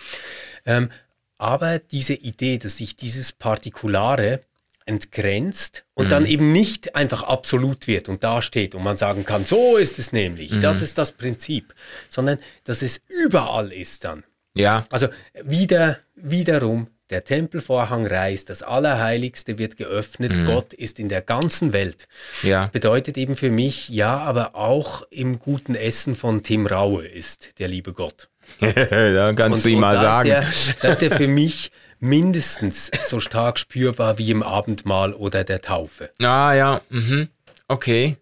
Ähm, aber diese Idee, dass sich dieses Partikulare entgrenzt und mhm. dann eben nicht einfach absolut wird und dasteht und man sagen kann, so ist es nämlich, mhm. das ist das Prinzip, sondern dass es überall ist dann. Ja. Also wieder, wiederum, der Tempelvorhang reißt, das Allerheiligste wird geöffnet, mhm. Gott ist in der ganzen Welt. Ja. Bedeutet eben für mich, ja, aber auch im guten Essen von Tim Raue ist der liebe Gott. da kannst und, du ihm mal sagen. Ist der, das ist der für mich mindestens so stark spürbar wie im Abendmahl oder der Taufe. Ah ja, mhm. okay.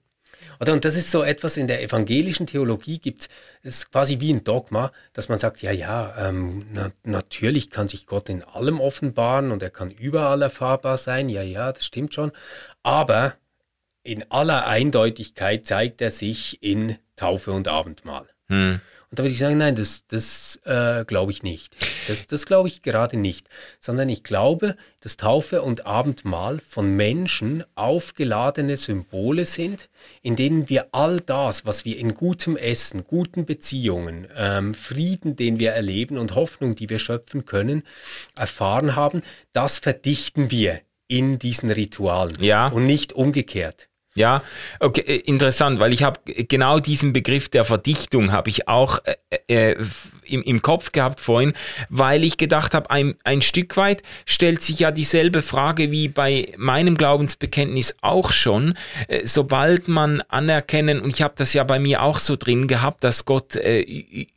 Oder, und das ist so etwas in der evangelischen Theologie gibt es quasi wie ein Dogma, dass man sagt, ja, ja, ähm, na, natürlich kann sich Gott in allem offenbaren und er kann überall erfahrbar sein, ja, ja, das stimmt schon, aber in aller Eindeutigkeit zeigt er sich in Taufe und Abendmahl. Hm. Und da würde ich sagen, nein, das, das äh, glaube ich nicht. Das, das glaube ich gerade nicht. Sondern ich glaube, dass Taufe und Abendmahl von Menschen aufgeladene Symbole sind, in denen wir all das, was wir in gutem Essen, guten Beziehungen, ähm, Frieden, den wir erleben und Hoffnung, die wir schöpfen können, erfahren haben, das verdichten wir in diesen Ritualen ja. und nicht umgekehrt. Ja, okay, äh, interessant, weil ich habe genau diesen Begriff der Verdichtung habe ich auch äh, äh, im, im Kopf gehabt vorhin, weil ich gedacht habe, ein, ein Stück weit stellt sich ja dieselbe Frage wie bei meinem Glaubensbekenntnis auch schon, äh, sobald man anerkennen, und ich habe das ja bei mir auch so drin gehabt, dass Gott äh,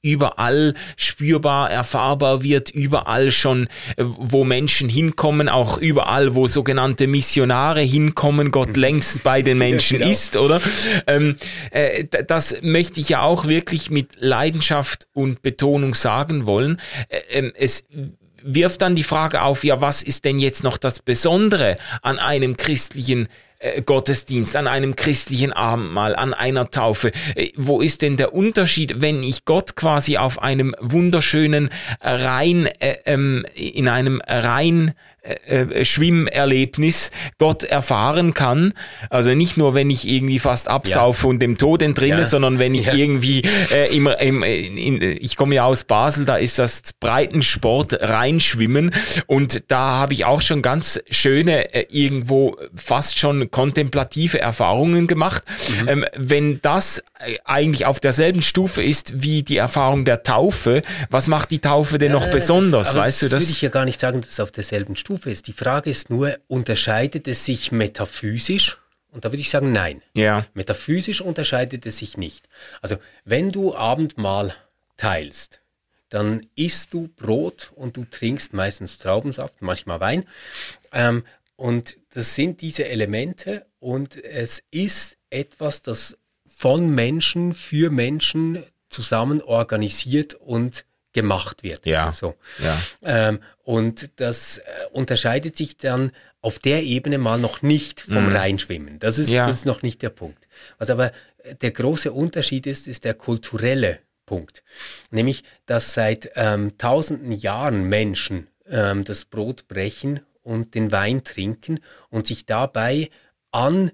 überall spürbar, erfahrbar wird, überall schon, äh, wo Menschen hinkommen, auch überall, wo sogenannte Missionare hinkommen, Gott mhm. längst bei den Menschen ja, genau. ist, oder? Ähm, äh, das möchte ich ja auch wirklich mit Leidenschaft und Betonung sagen wollen. Äh, es wirft dann die Frage auf, ja, was ist denn jetzt noch das Besondere an einem christlichen äh, Gottesdienst, an einem christlichen Abendmahl, an einer Taufe. Äh, wo ist denn der Unterschied, wenn ich Gott quasi auf einem wunderschönen Rhein, äh, ähm, in einem Rhein äh, äh, Schwimmerlebnis Gott erfahren kann. Also nicht nur, wenn ich irgendwie fast absaufe ja. und dem Tod entrinne, ja. sondern wenn ich ja. irgendwie äh, im, im, in, ich komme ja aus Basel, da ist das Breitensport reinschwimmen und da habe ich auch schon ganz schöne, äh, irgendwo fast schon kontemplative Erfahrungen gemacht. Mhm. Ähm, wenn das äh, eigentlich auf derselben Stufe ist wie die Erfahrung der Taufe, was macht die Taufe denn noch besonders? Das, weißt das du das? würde ich ja gar nicht sagen, dass es auf derselben Stufe Ist. Die Frage ist nur, unterscheidet es sich metaphysisch? Und da würde ich sagen, nein. Ja. Metaphysisch unterscheidet es sich nicht. Also, wenn du Abendmahl teilst, dann isst du Brot und du trinkst meistens Traubensaft, manchmal Wein. Ähm, und das sind diese Elemente und es ist etwas, das von Menschen für Menschen zusammen organisiert und gemacht wird. Ja. So. Ja. Ähm, und das äh, unterscheidet sich dann auf der Ebene mal noch nicht vom Mhm. Reinschwimmen. Das ist, Ja. das ist noch nicht der Punkt. Was aber äh, der große Unterschied ist, ist der kulturelle Punkt. Nämlich, dass seit ähm, tausenden Jahren Menschen ähm, das Brot brechen und den Wein trinken und sich dabei an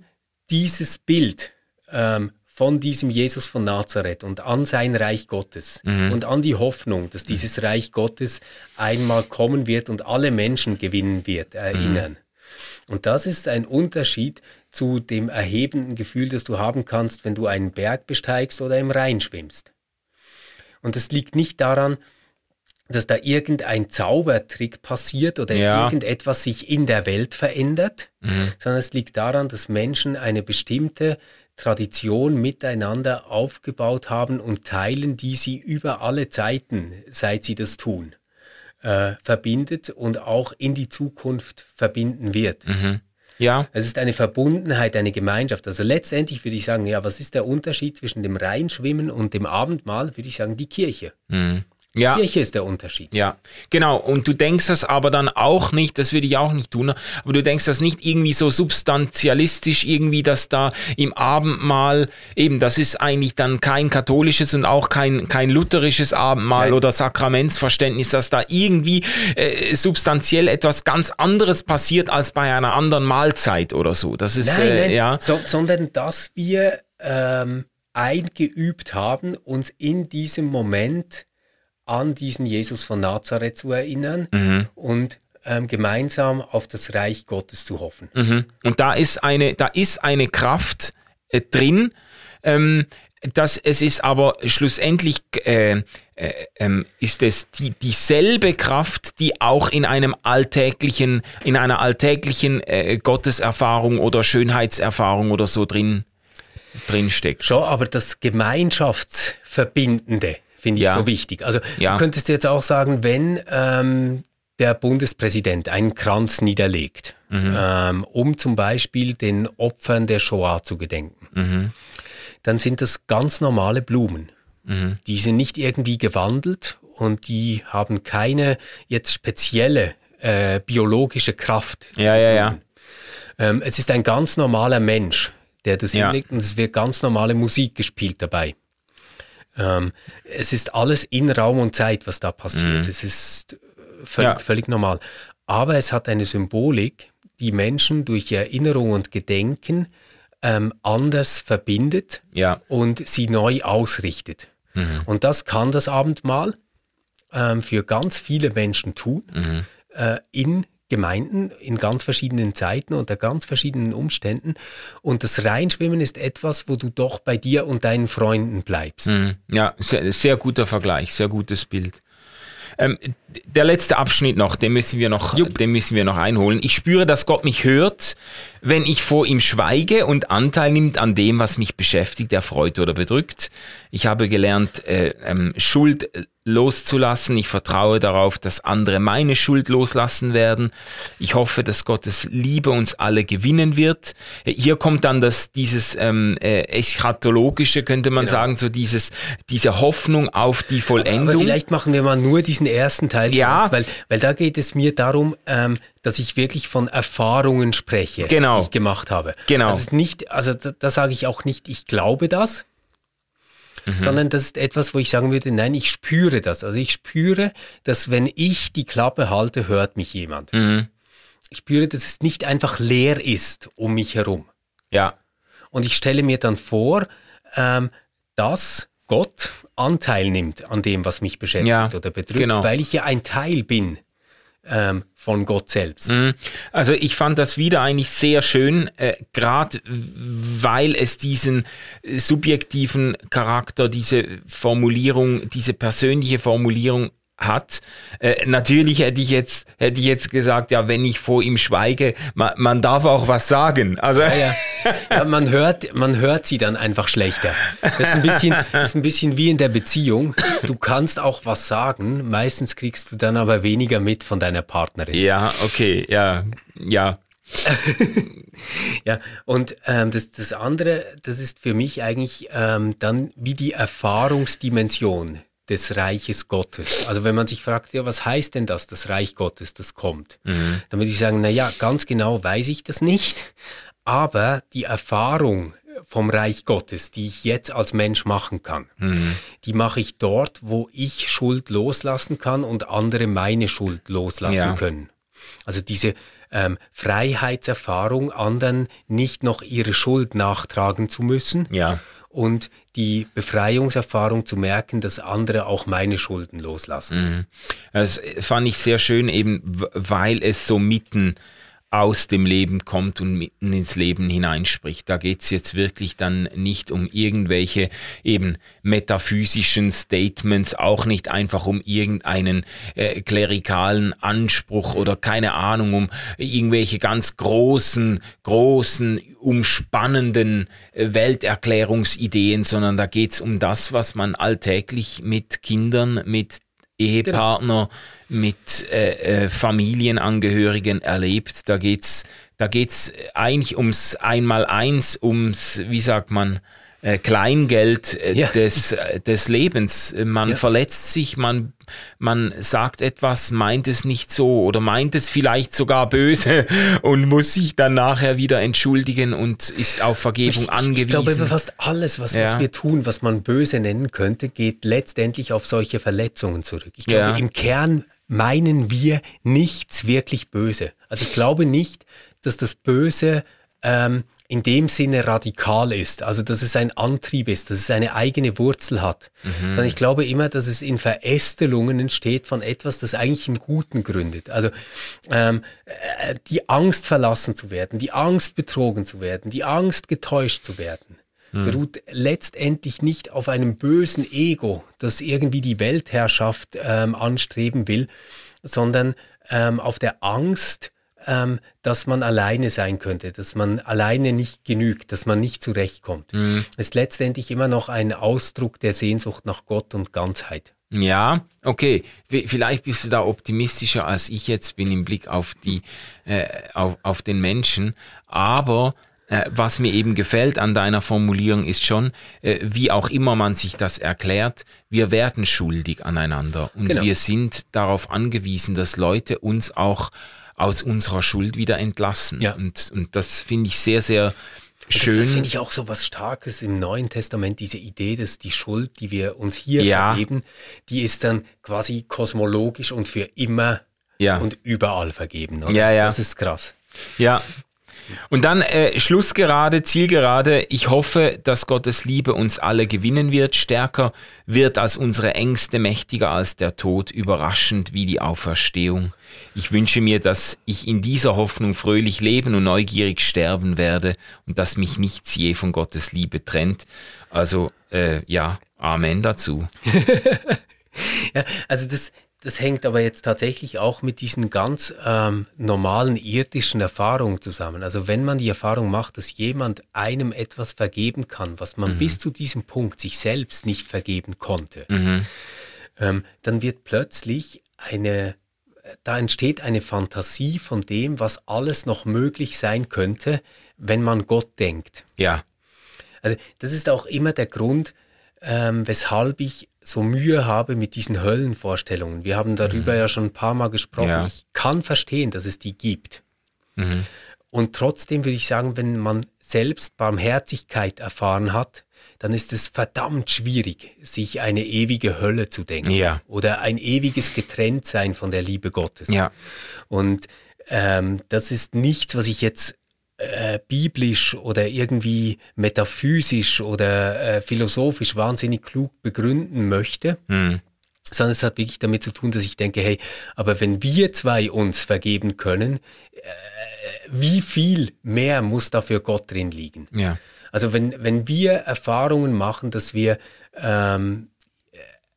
dieses Bild ähm, von diesem Jesus von Nazareth und an sein Reich Gottes und an die Hoffnung, dass dieses Reich Gottes einmal kommen wird und alle Menschen gewinnen wird, erinnern. Und das ist ein Unterschied zu dem erhebenden Gefühl, das du haben kannst, wenn du einen Berg besteigst oder im Rhein schwimmst. Und das liegt nicht daran, dass da irgendein Zaubertrick passiert oder Ja. irgendetwas sich in der Welt verändert, sondern es liegt daran, dass Menschen eine bestimmte Tradition miteinander aufgebaut haben und teilen, die sie über alle Zeiten, seit sie das tun, äh, verbindet und auch in die Zukunft verbinden wird. Ja. Es ist eine Verbundenheit, eine Gemeinschaft. Also letztendlich würde ich sagen, ja, was ist der Unterschied zwischen dem Rheinschwimmen und dem Abendmahl? Würde ich sagen, die Kirche. Ja. Kirche ist der Unterschied. Ja, genau. Und du denkst das aber dann auch nicht, das würde ich auch nicht tun, aber du denkst das nicht irgendwie so substantialistisch, irgendwie, dass da im Abendmahl, eben, das ist eigentlich dann kein katholisches und auch kein, kein lutherisches Abendmahl Nein. oder Sakramentsverständnis, dass da irgendwie äh, substanziell etwas ganz anderes passiert als bei einer anderen Mahlzeit oder so. Das ist, Nein, äh, nein, ja. so, sondern dass wir ähm, eingeübt haben, uns in diesem Moment an diesen Jesus von Nazareth zu erinnern Mhm. und ähm, gemeinsam auf das Reich Gottes zu hoffen. Mhm. Und da ist eine, da ist eine Kraft äh, drin. Ähm, das, es ist aber schlussendlich äh, äh, ähm, ist es die, dieselbe Kraft, die auch in einem alltäglichen, in einer alltäglichen äh, Gotteserfahrung oder Schönheitserfahrung oder so drin, drin steckt. Schon, aber das Gemeinschaftsverbindende finde ich Ja. so wichtig. Also Ja. du könntest jetzt auch sagen, wenn ähm, der Bundespräsident einen Kranz niederlegt, Mhm. ähm, um zum Beispiel den Opfern der Shoah zu gedenken, Mhm. dann sind das ganz normale Blumen. Mhm. Die sind nicht irgendwie gewandelt und die haben keine jetzt spezielle äh, biologische Kraft. Ja, ja, ja. Ähm, es ist ein ganz normaler Mensch, der das Ja. hinlegt und es wird ganz normale Musik gespielt dabei. Ähm, es ist alles in Raum und Zeit, was da passiert. Es ist völlig, Mhm. Ja. völlig normal. Aber es hat eine Symbolik, die Menschen durch Erinnerung und Gedenken ähm, anders verbindet Ja. und sie neu ausrichtet. Mhm. Und das kann das Abendmahl ähm, für ganz viele Menschen tun, Mhm. äh, in Gemeinden, in ganz verschiedenen Zeiten, unter ganz verschiedenen Umständen. Und das Reinschwimmen ist etwas, wo du doch bei dir und deinen Freunden bleibst. Mhm. Ja, sehr, sehr guter Vergleich, sehr gutes Bild. Ähm, der letzte Abschnitt noch, den müssen wir noch, den müssen wir noch einholen. Ich spüre, dass Gott mich hört, wenn ich vor ihm schweige und Anteil nimmt an dem, was mich beschäftigt, erfreut oder bedrückt. Ich habe gelernt, äh, ähm, Schuld äh, loszulassen. Ich vertraue darauf, dass andere meine Schuld loslassen werden. Ich hoffe, dass Gottes Liebe uns alle gewinnen wird. Äh, Hier kommt dann das, dieses ähm, äh, eschatologische, könnte man Genau. sagen, so dieses, diese Hoffnung auf die Aber Vollendung. vielleicht machen wir mal nur diesen ersten Teil, Ja. zuerst, weil, weil da geht es mir darum, ähm, dass ich wirklich von Erfahrungen spreche, Genau. die ich gemacht habe. Genau. Das ist nicht, also da, da sage ich auch nicht, ich glaube das, sondern das ist etwas, wo ich sagen würde, nein, ich spüre das. Also ich spüre, dass wenn ich die Klappe halte, hört mich jemand. Ich spüre, dass es nicht einfach leer ist um mich herum. ja, Und ich stelle mir dann vor, ähm, dass Gott Anteil nimmt an dem, was mich beschäftigt Ja, oder bedrückt, genau. weil ich ja ein Teil bin ähm, von Gott selbst. Mhm. Also ich fand das wieder eigentlich sehr schön, äh, gerade weil es diesen äh, subjektiven Charakter, diese Formulierung, diese persönliche Formulierung hat. Äh, natürlich hätte ich jetzt hätte ich jetzt gesagt, ja, wenn ich vor ihm schweige, man, man darf auch was sagen. Also Ja, ja, man, hört, man hört sie dann einfach schlechter. Das ist, ein bisschen, ist ein bisschen wie in der Beziehung. Du kannst auch was sagen, meistens kriegst du dann aber weniger mit von deiner Partnerin. Ja, okay, ja, ja. ja, und ähm, das, das andere, das ist für mich eigentlich ähm, dann wie die Erfahrungsdimension des Reiches Gottes. Also wenn man sich fragt, ja, was heißt denn das, das Reich Gottes, das kommt? Mhm. Dann würde ich sagen, na ja, ganz genau weiß ich das nicht, aber die Erfahrung vom Reich Gottes, die ich jetzt als Mensch machen kann, mhm. die mache ich dort, wo ich Schuld loslassen kann und andere meine Schuld loslassen ja. können. Also diese ähm, Freiheitserfahrung, anderen nicht noch ihre Schuld nachtragen zu müssen. Ja. Und die Befreiungserfahrung zu merken, dass andere auch meine Schulden loslassen. Mhm. Das fand ich sehr schön, eben weil es so mitten aus dem Leben kommt und mitten ins Leben hineinspricht. Da geht's jetzt wirklich dann nicht um irgendwelche eben metaphysischen Statements, auch nicht einfach um irgendeinen äh, klerikalen Anspruch oder keine Ahnung, um irgendwelche ganz großen, großen, umspannenden äh, Welterklärungsideen, sondern da geht's um das, was man alltäglich mit Kindern, mit Ehepartner, genau. mit äh, äh, Familienangehörigen erlebt. Da geht's, da geht's eigentlich ums Einmaleins, ums, wie sagt man, äh, Kleingeld äh, ja. des, äh, des Lebens. Man ja. verletzt sich, man, man sagt etwas, meint es nicht so oder meint es vielleicht sogar böse und muss sich dann nachher wieder entschuldigen und ist auf Vergebung ich, angewiesen. Ich glaube, fast alles, was, ja. was, wir tun, was man böse nennen könnte, geht letztendlich auf solche Verletzungen zurück. Ich glaube, im Kern meinen wir nichts wirklich böse. Also ich glaube nicht, dass das Böse ähm, in dem Sinne radikal ist, also dass es ein Antrieb ist, dass es eine eigene Wurzel hat, mhm. sondern ich glaube immer, dass es in Verästelungen entsteht von etwas, das eigentlich im Guten gründet. Also ähm, äh, die Angst verlassen zu werden, die Angst betrogen zu werden, die Angst getäuscht zu werden, mhm. beruht letztendlich nicht auf einem bösen Ego, das irgendwie die Weltherrschaft ähm, anstreben will, sondern ähm, auf der Angst, ähm, dass man alleine sein könnte, dass man alleine nicht genügt, dass man nicht zurechtkommt. Mhm. Ist letztendlich immer noch ein Ausdruck der Sehnsucht nach Gott und Ganzheit. Ja, okay. Vielleicht bist du da optimistischer als ich jetzt bin im Blick auf die, äh, auf, auf den Menschen. Aber äh, was mir eben gefällt an deiner Formulierung ist schon, äh, wie auch immer man sich das erklärt, wir werden schuldig aneinander und genau. wir sind darauf angewiesen, dass Leute uns auch aus unserer Schuld wieder entlassen. Ja. Und, und das finde ich sehr, sehr schön. Das, das finde ich auch so was Starkes im Neuen Testament, diese Idee, dass die Schuld, die wir uns hier ja. vergeben, die ist dann quasi kosmologisch und für immer ja. und überall vergeben. Oder? Ja, ja. Das ist krass. Ja, und dann äh, Schlussgerade, Zielgerade. Ich hoffe, dass Gottes Liebe uns alle gewinnen wird, stärker wird als unsere Ängste, mächtiger als der Tod, überraschend wie die Auferstehung. Ich wünsche mir, dass ich in dieser Hoffnung fröhlich leben und neugierig sterben werde und dass mich nichts je von Gottes Liebe trennt. Also äh, ja, Amen dazu. ja, also das, das hängt aber jetzt tatsächlich auch mit diesen ganz ähm, normalen irdischen Erfahrungen zusammen. Also wenn man die Erfahrung macht, dass jemand einem etwas vergeben kann, was man mhm. bis zu diesem Punkt sich selbst nicht vergeben konnte, mhm. ähm, dann wird plötzlich eine, da entsteht eine Fantasie von dem, was alles noch möglich sein könnte, wenn man Gott denkt. Ja. Also das ist auch immer der Grund, ähm, weshalb ich so Mühe habe mit diesen Höllenvorstellungen. Wir haben darüber mhm. ja schon ein paar Mal gesprochen. Ja. Ich kann verstehen, dass es die gibt. Mhm. Und trotzdem würde ich sagen, wenn man selbst Barmherzigkeit erfahren hat, dann ist es verdammt schwierig, sich eine ewige Hölle zu denken. Ja. Oder ein ewiges Getrenntsein von der Liebe Gottes. Ja. Und ähm, das ist nichts, was ich jetzt äh, biblisch oder irgendwie metaphysisch oder äh, philosophisch wahnsinnig klug begründen möchte. Mhm. Sondern es hat wirklich damit zu tun, dass ich denke, hey, aber wenn wir zwei uns vergeben können, äh, wie viel mehr muss da für Gott drin liegen? Ja. Also wenn, wenn wir Erfahrungen machen, dass wir ähm,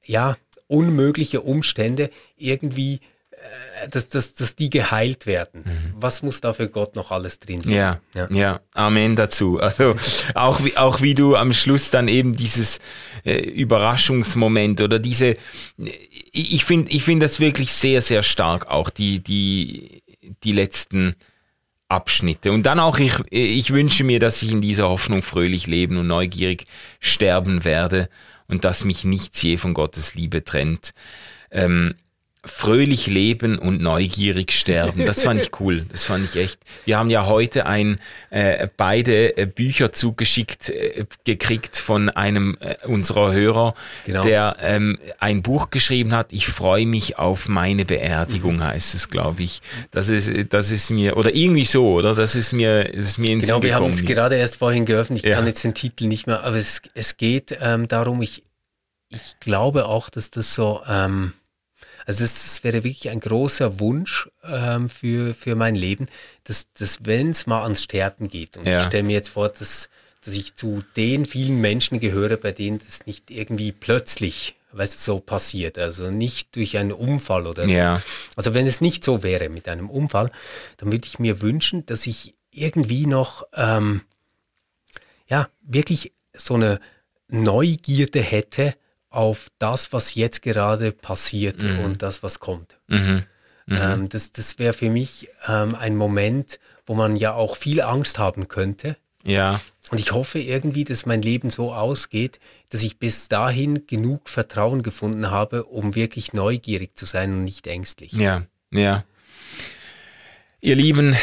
ja unmögliche Umstände irgendwie dass, dass, dass die geheilt werden. Mhm. Was muss da für Gott noch alles drin sein? Ja, ja, ja, Amen dazu. Also auch wie, auch wie du am Schluss dann eben dieses äh, Überraschungsmoment oder diese, ich finde ich finde das wirklich sehr, sehr stark, auch die, die, die letzten Abschnitte. Und dann auch, ich, ich wünsche mir, dass ich in dieser Hoffnung fröhlich leben und neugierig sterben werde und dass mich nichts je von Gottes Liebe trennt. Ähm, fröhlich leben und neugierig sterben. Das fand ich cool. Das fand ich echt. Wir haben ja heute ein äh, beide äh, Bücher zugeschickt äh, gekriegt von einem äh, unserer Hörer, genau. der ähm, ein Buch geschrieben hat. Ich freue mich auf meine Beerdigung, mhm. heißt es, glaube ich. Das ist, das ist mir oder irgendwie so, oder? Das ist mir, das ist mir ins Genau, wir haben es gerade erst vorhin geöffnet. Ich ja. kann jetzt den Titel nicht mehr, aber es, es geht ähm, darum. Ich ich glaube auch, dass das so ähm, also das, das wäre wirklich ein großer Wunsch ähm, für, für mein Leben, dass, dass wenn es mal ans Sterben geht, und ja. ich stelle mir jetzt vor, dass, dass ich zu den vielen Menschen gehöre, bei denen das nicht irgendwie plötzlich weißt du, so passiert, also nicht durch einen Unfall oder so. Ja. Also wenn es nicht so wäre mit einem Unfall, dann würde ich mir wünschen, dass ich irgendwie noch, ähm, ja, wirklich so eine Neugierde hätte, auf das, was jetzt gerade passiert mhm. und das, was kommt. Mhm. Mhm. Ähm, das das wäre für mich ähm, ein Moment, wo man ja auch viel Angst haben könnte. Ja. Und ich hoffe irgendwie, dass mein Leben so ausgeht, dass ich bis dahin genug Vertrauen gefunden habe, um wirklich neugierig zu sein und nicht ängstlich. Ja, ja. Ihr Lieben,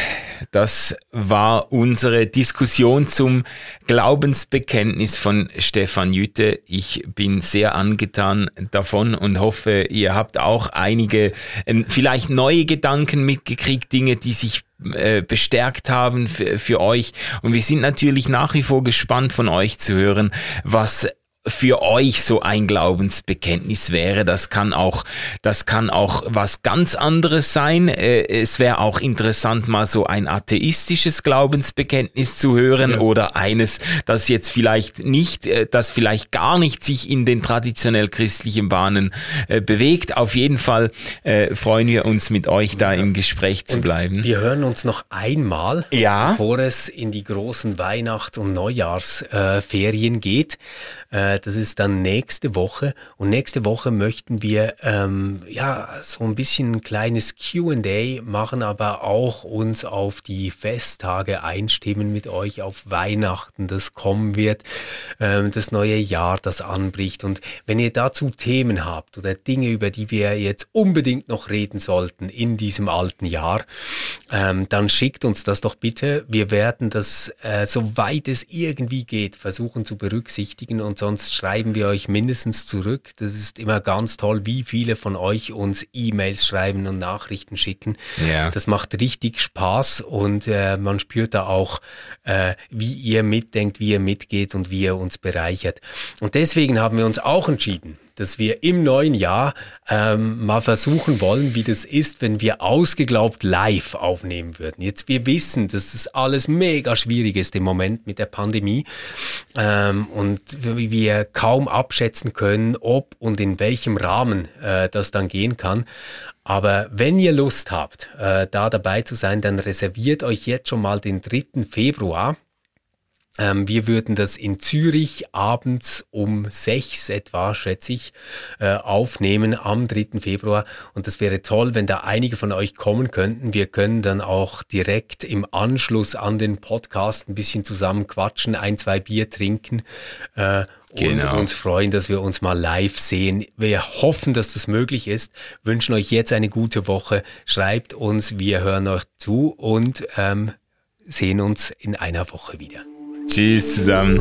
das war unsere Diskussion zum Glaubensbekenntnis von Stefan Jütte. Ich bin sehr angetan davon und hoffe, ihr habt auch einige äh, vielleicht neue Gedanken mitgekriegt, Dinge, die sich äh, bestärkt haben für, für euch. Und wir sind natürlich nach wie vor gespannt von euch zu hören, was für euch so ein Glaubensbekenntnis wäre. Das kann auch, das kann auch was ganz anderes sein. Äh, es wäre auch interessant, mal so ein atheistisches Glaubensbekenntnis zu hören ja. oder eines, das jetzt vielleicht nicht, äh, das vielleicht gar nicht sich in den traditionell christlichen Bahnen äh, bewegt. Auf jeden Fall freuen wir uns mit euch da ja. im Gespräch zu und bleiben. Wir hören uns noch einmal, ja. bevor es in die großen Weihnachts- und Neujahrsferien geht. Äh, das ist dann nächste Woche. Und nächste Woche möchten wir ähm, ja so ein bisschen ein kleines QA machen, aber auch uns auf die Festtage einstimmen mit euch, auf Weihnachten, das kommen wird, ähm, das neue Jahr, das anbricht. Und wenn ihr dazu Themen habt oder Dinge, über die wir jetzt unbedingt noch reden sollten in diesem alten Jahr, ähm, dann schickt uns das doch bitte. Wir werden das, äh, soweit es irgendwie geht, versuchen zu berücksichtigen und sonst schreiben wir euch mindestens zurück. Das ist immer ganz toll, wie viele von euch uns E-Mails schreiben und Nachrichten schicken. Ja. Das macht richtig Spaß und äh, man spürt da auch, äh, wie ihr mitdenkt, wie ihr mitgeht und wie ihr uns bereichert. Und deswegen haben wir uns auch entschieden, dass wir im neuen Jahr ähm, mal versuchen wollen, wie das ist, wenn wir ausgeglaubt live aufnehmen würden. Jetzt wir wissen, dass das alles mega schwierig ist im Moment mit der Pandemie ähm, und wir kaum abschätzen können, ob und in welchem Rahmen äh, das dann gehen kann. Aber wenn ihr Lust habt, äh, da dabei zu sein, dann reserviert euch jetzt schon mal den 3. Februar. Ähm, wir würden das in Zürich abends um sechs etwa, schätze ich, äh, aufnehmen am 3. Februar. Und das wäre toll, wenn da einige von euch kommen könnten. Wir können dann auch direkt im Anschluss an den Podcast ein bisschen zusammen quatschen, ein, zwei Bier trinken. Äh, genau. und uns freuen, dass wir uns mal live sehen. Wir hoffen, dass das möglich ist, wünschen euch jetzt eine gute Woche, schreibt uns, wir hören euch zu und ähm, sehen uns in einer Woche wieder. Tschüss zusammen.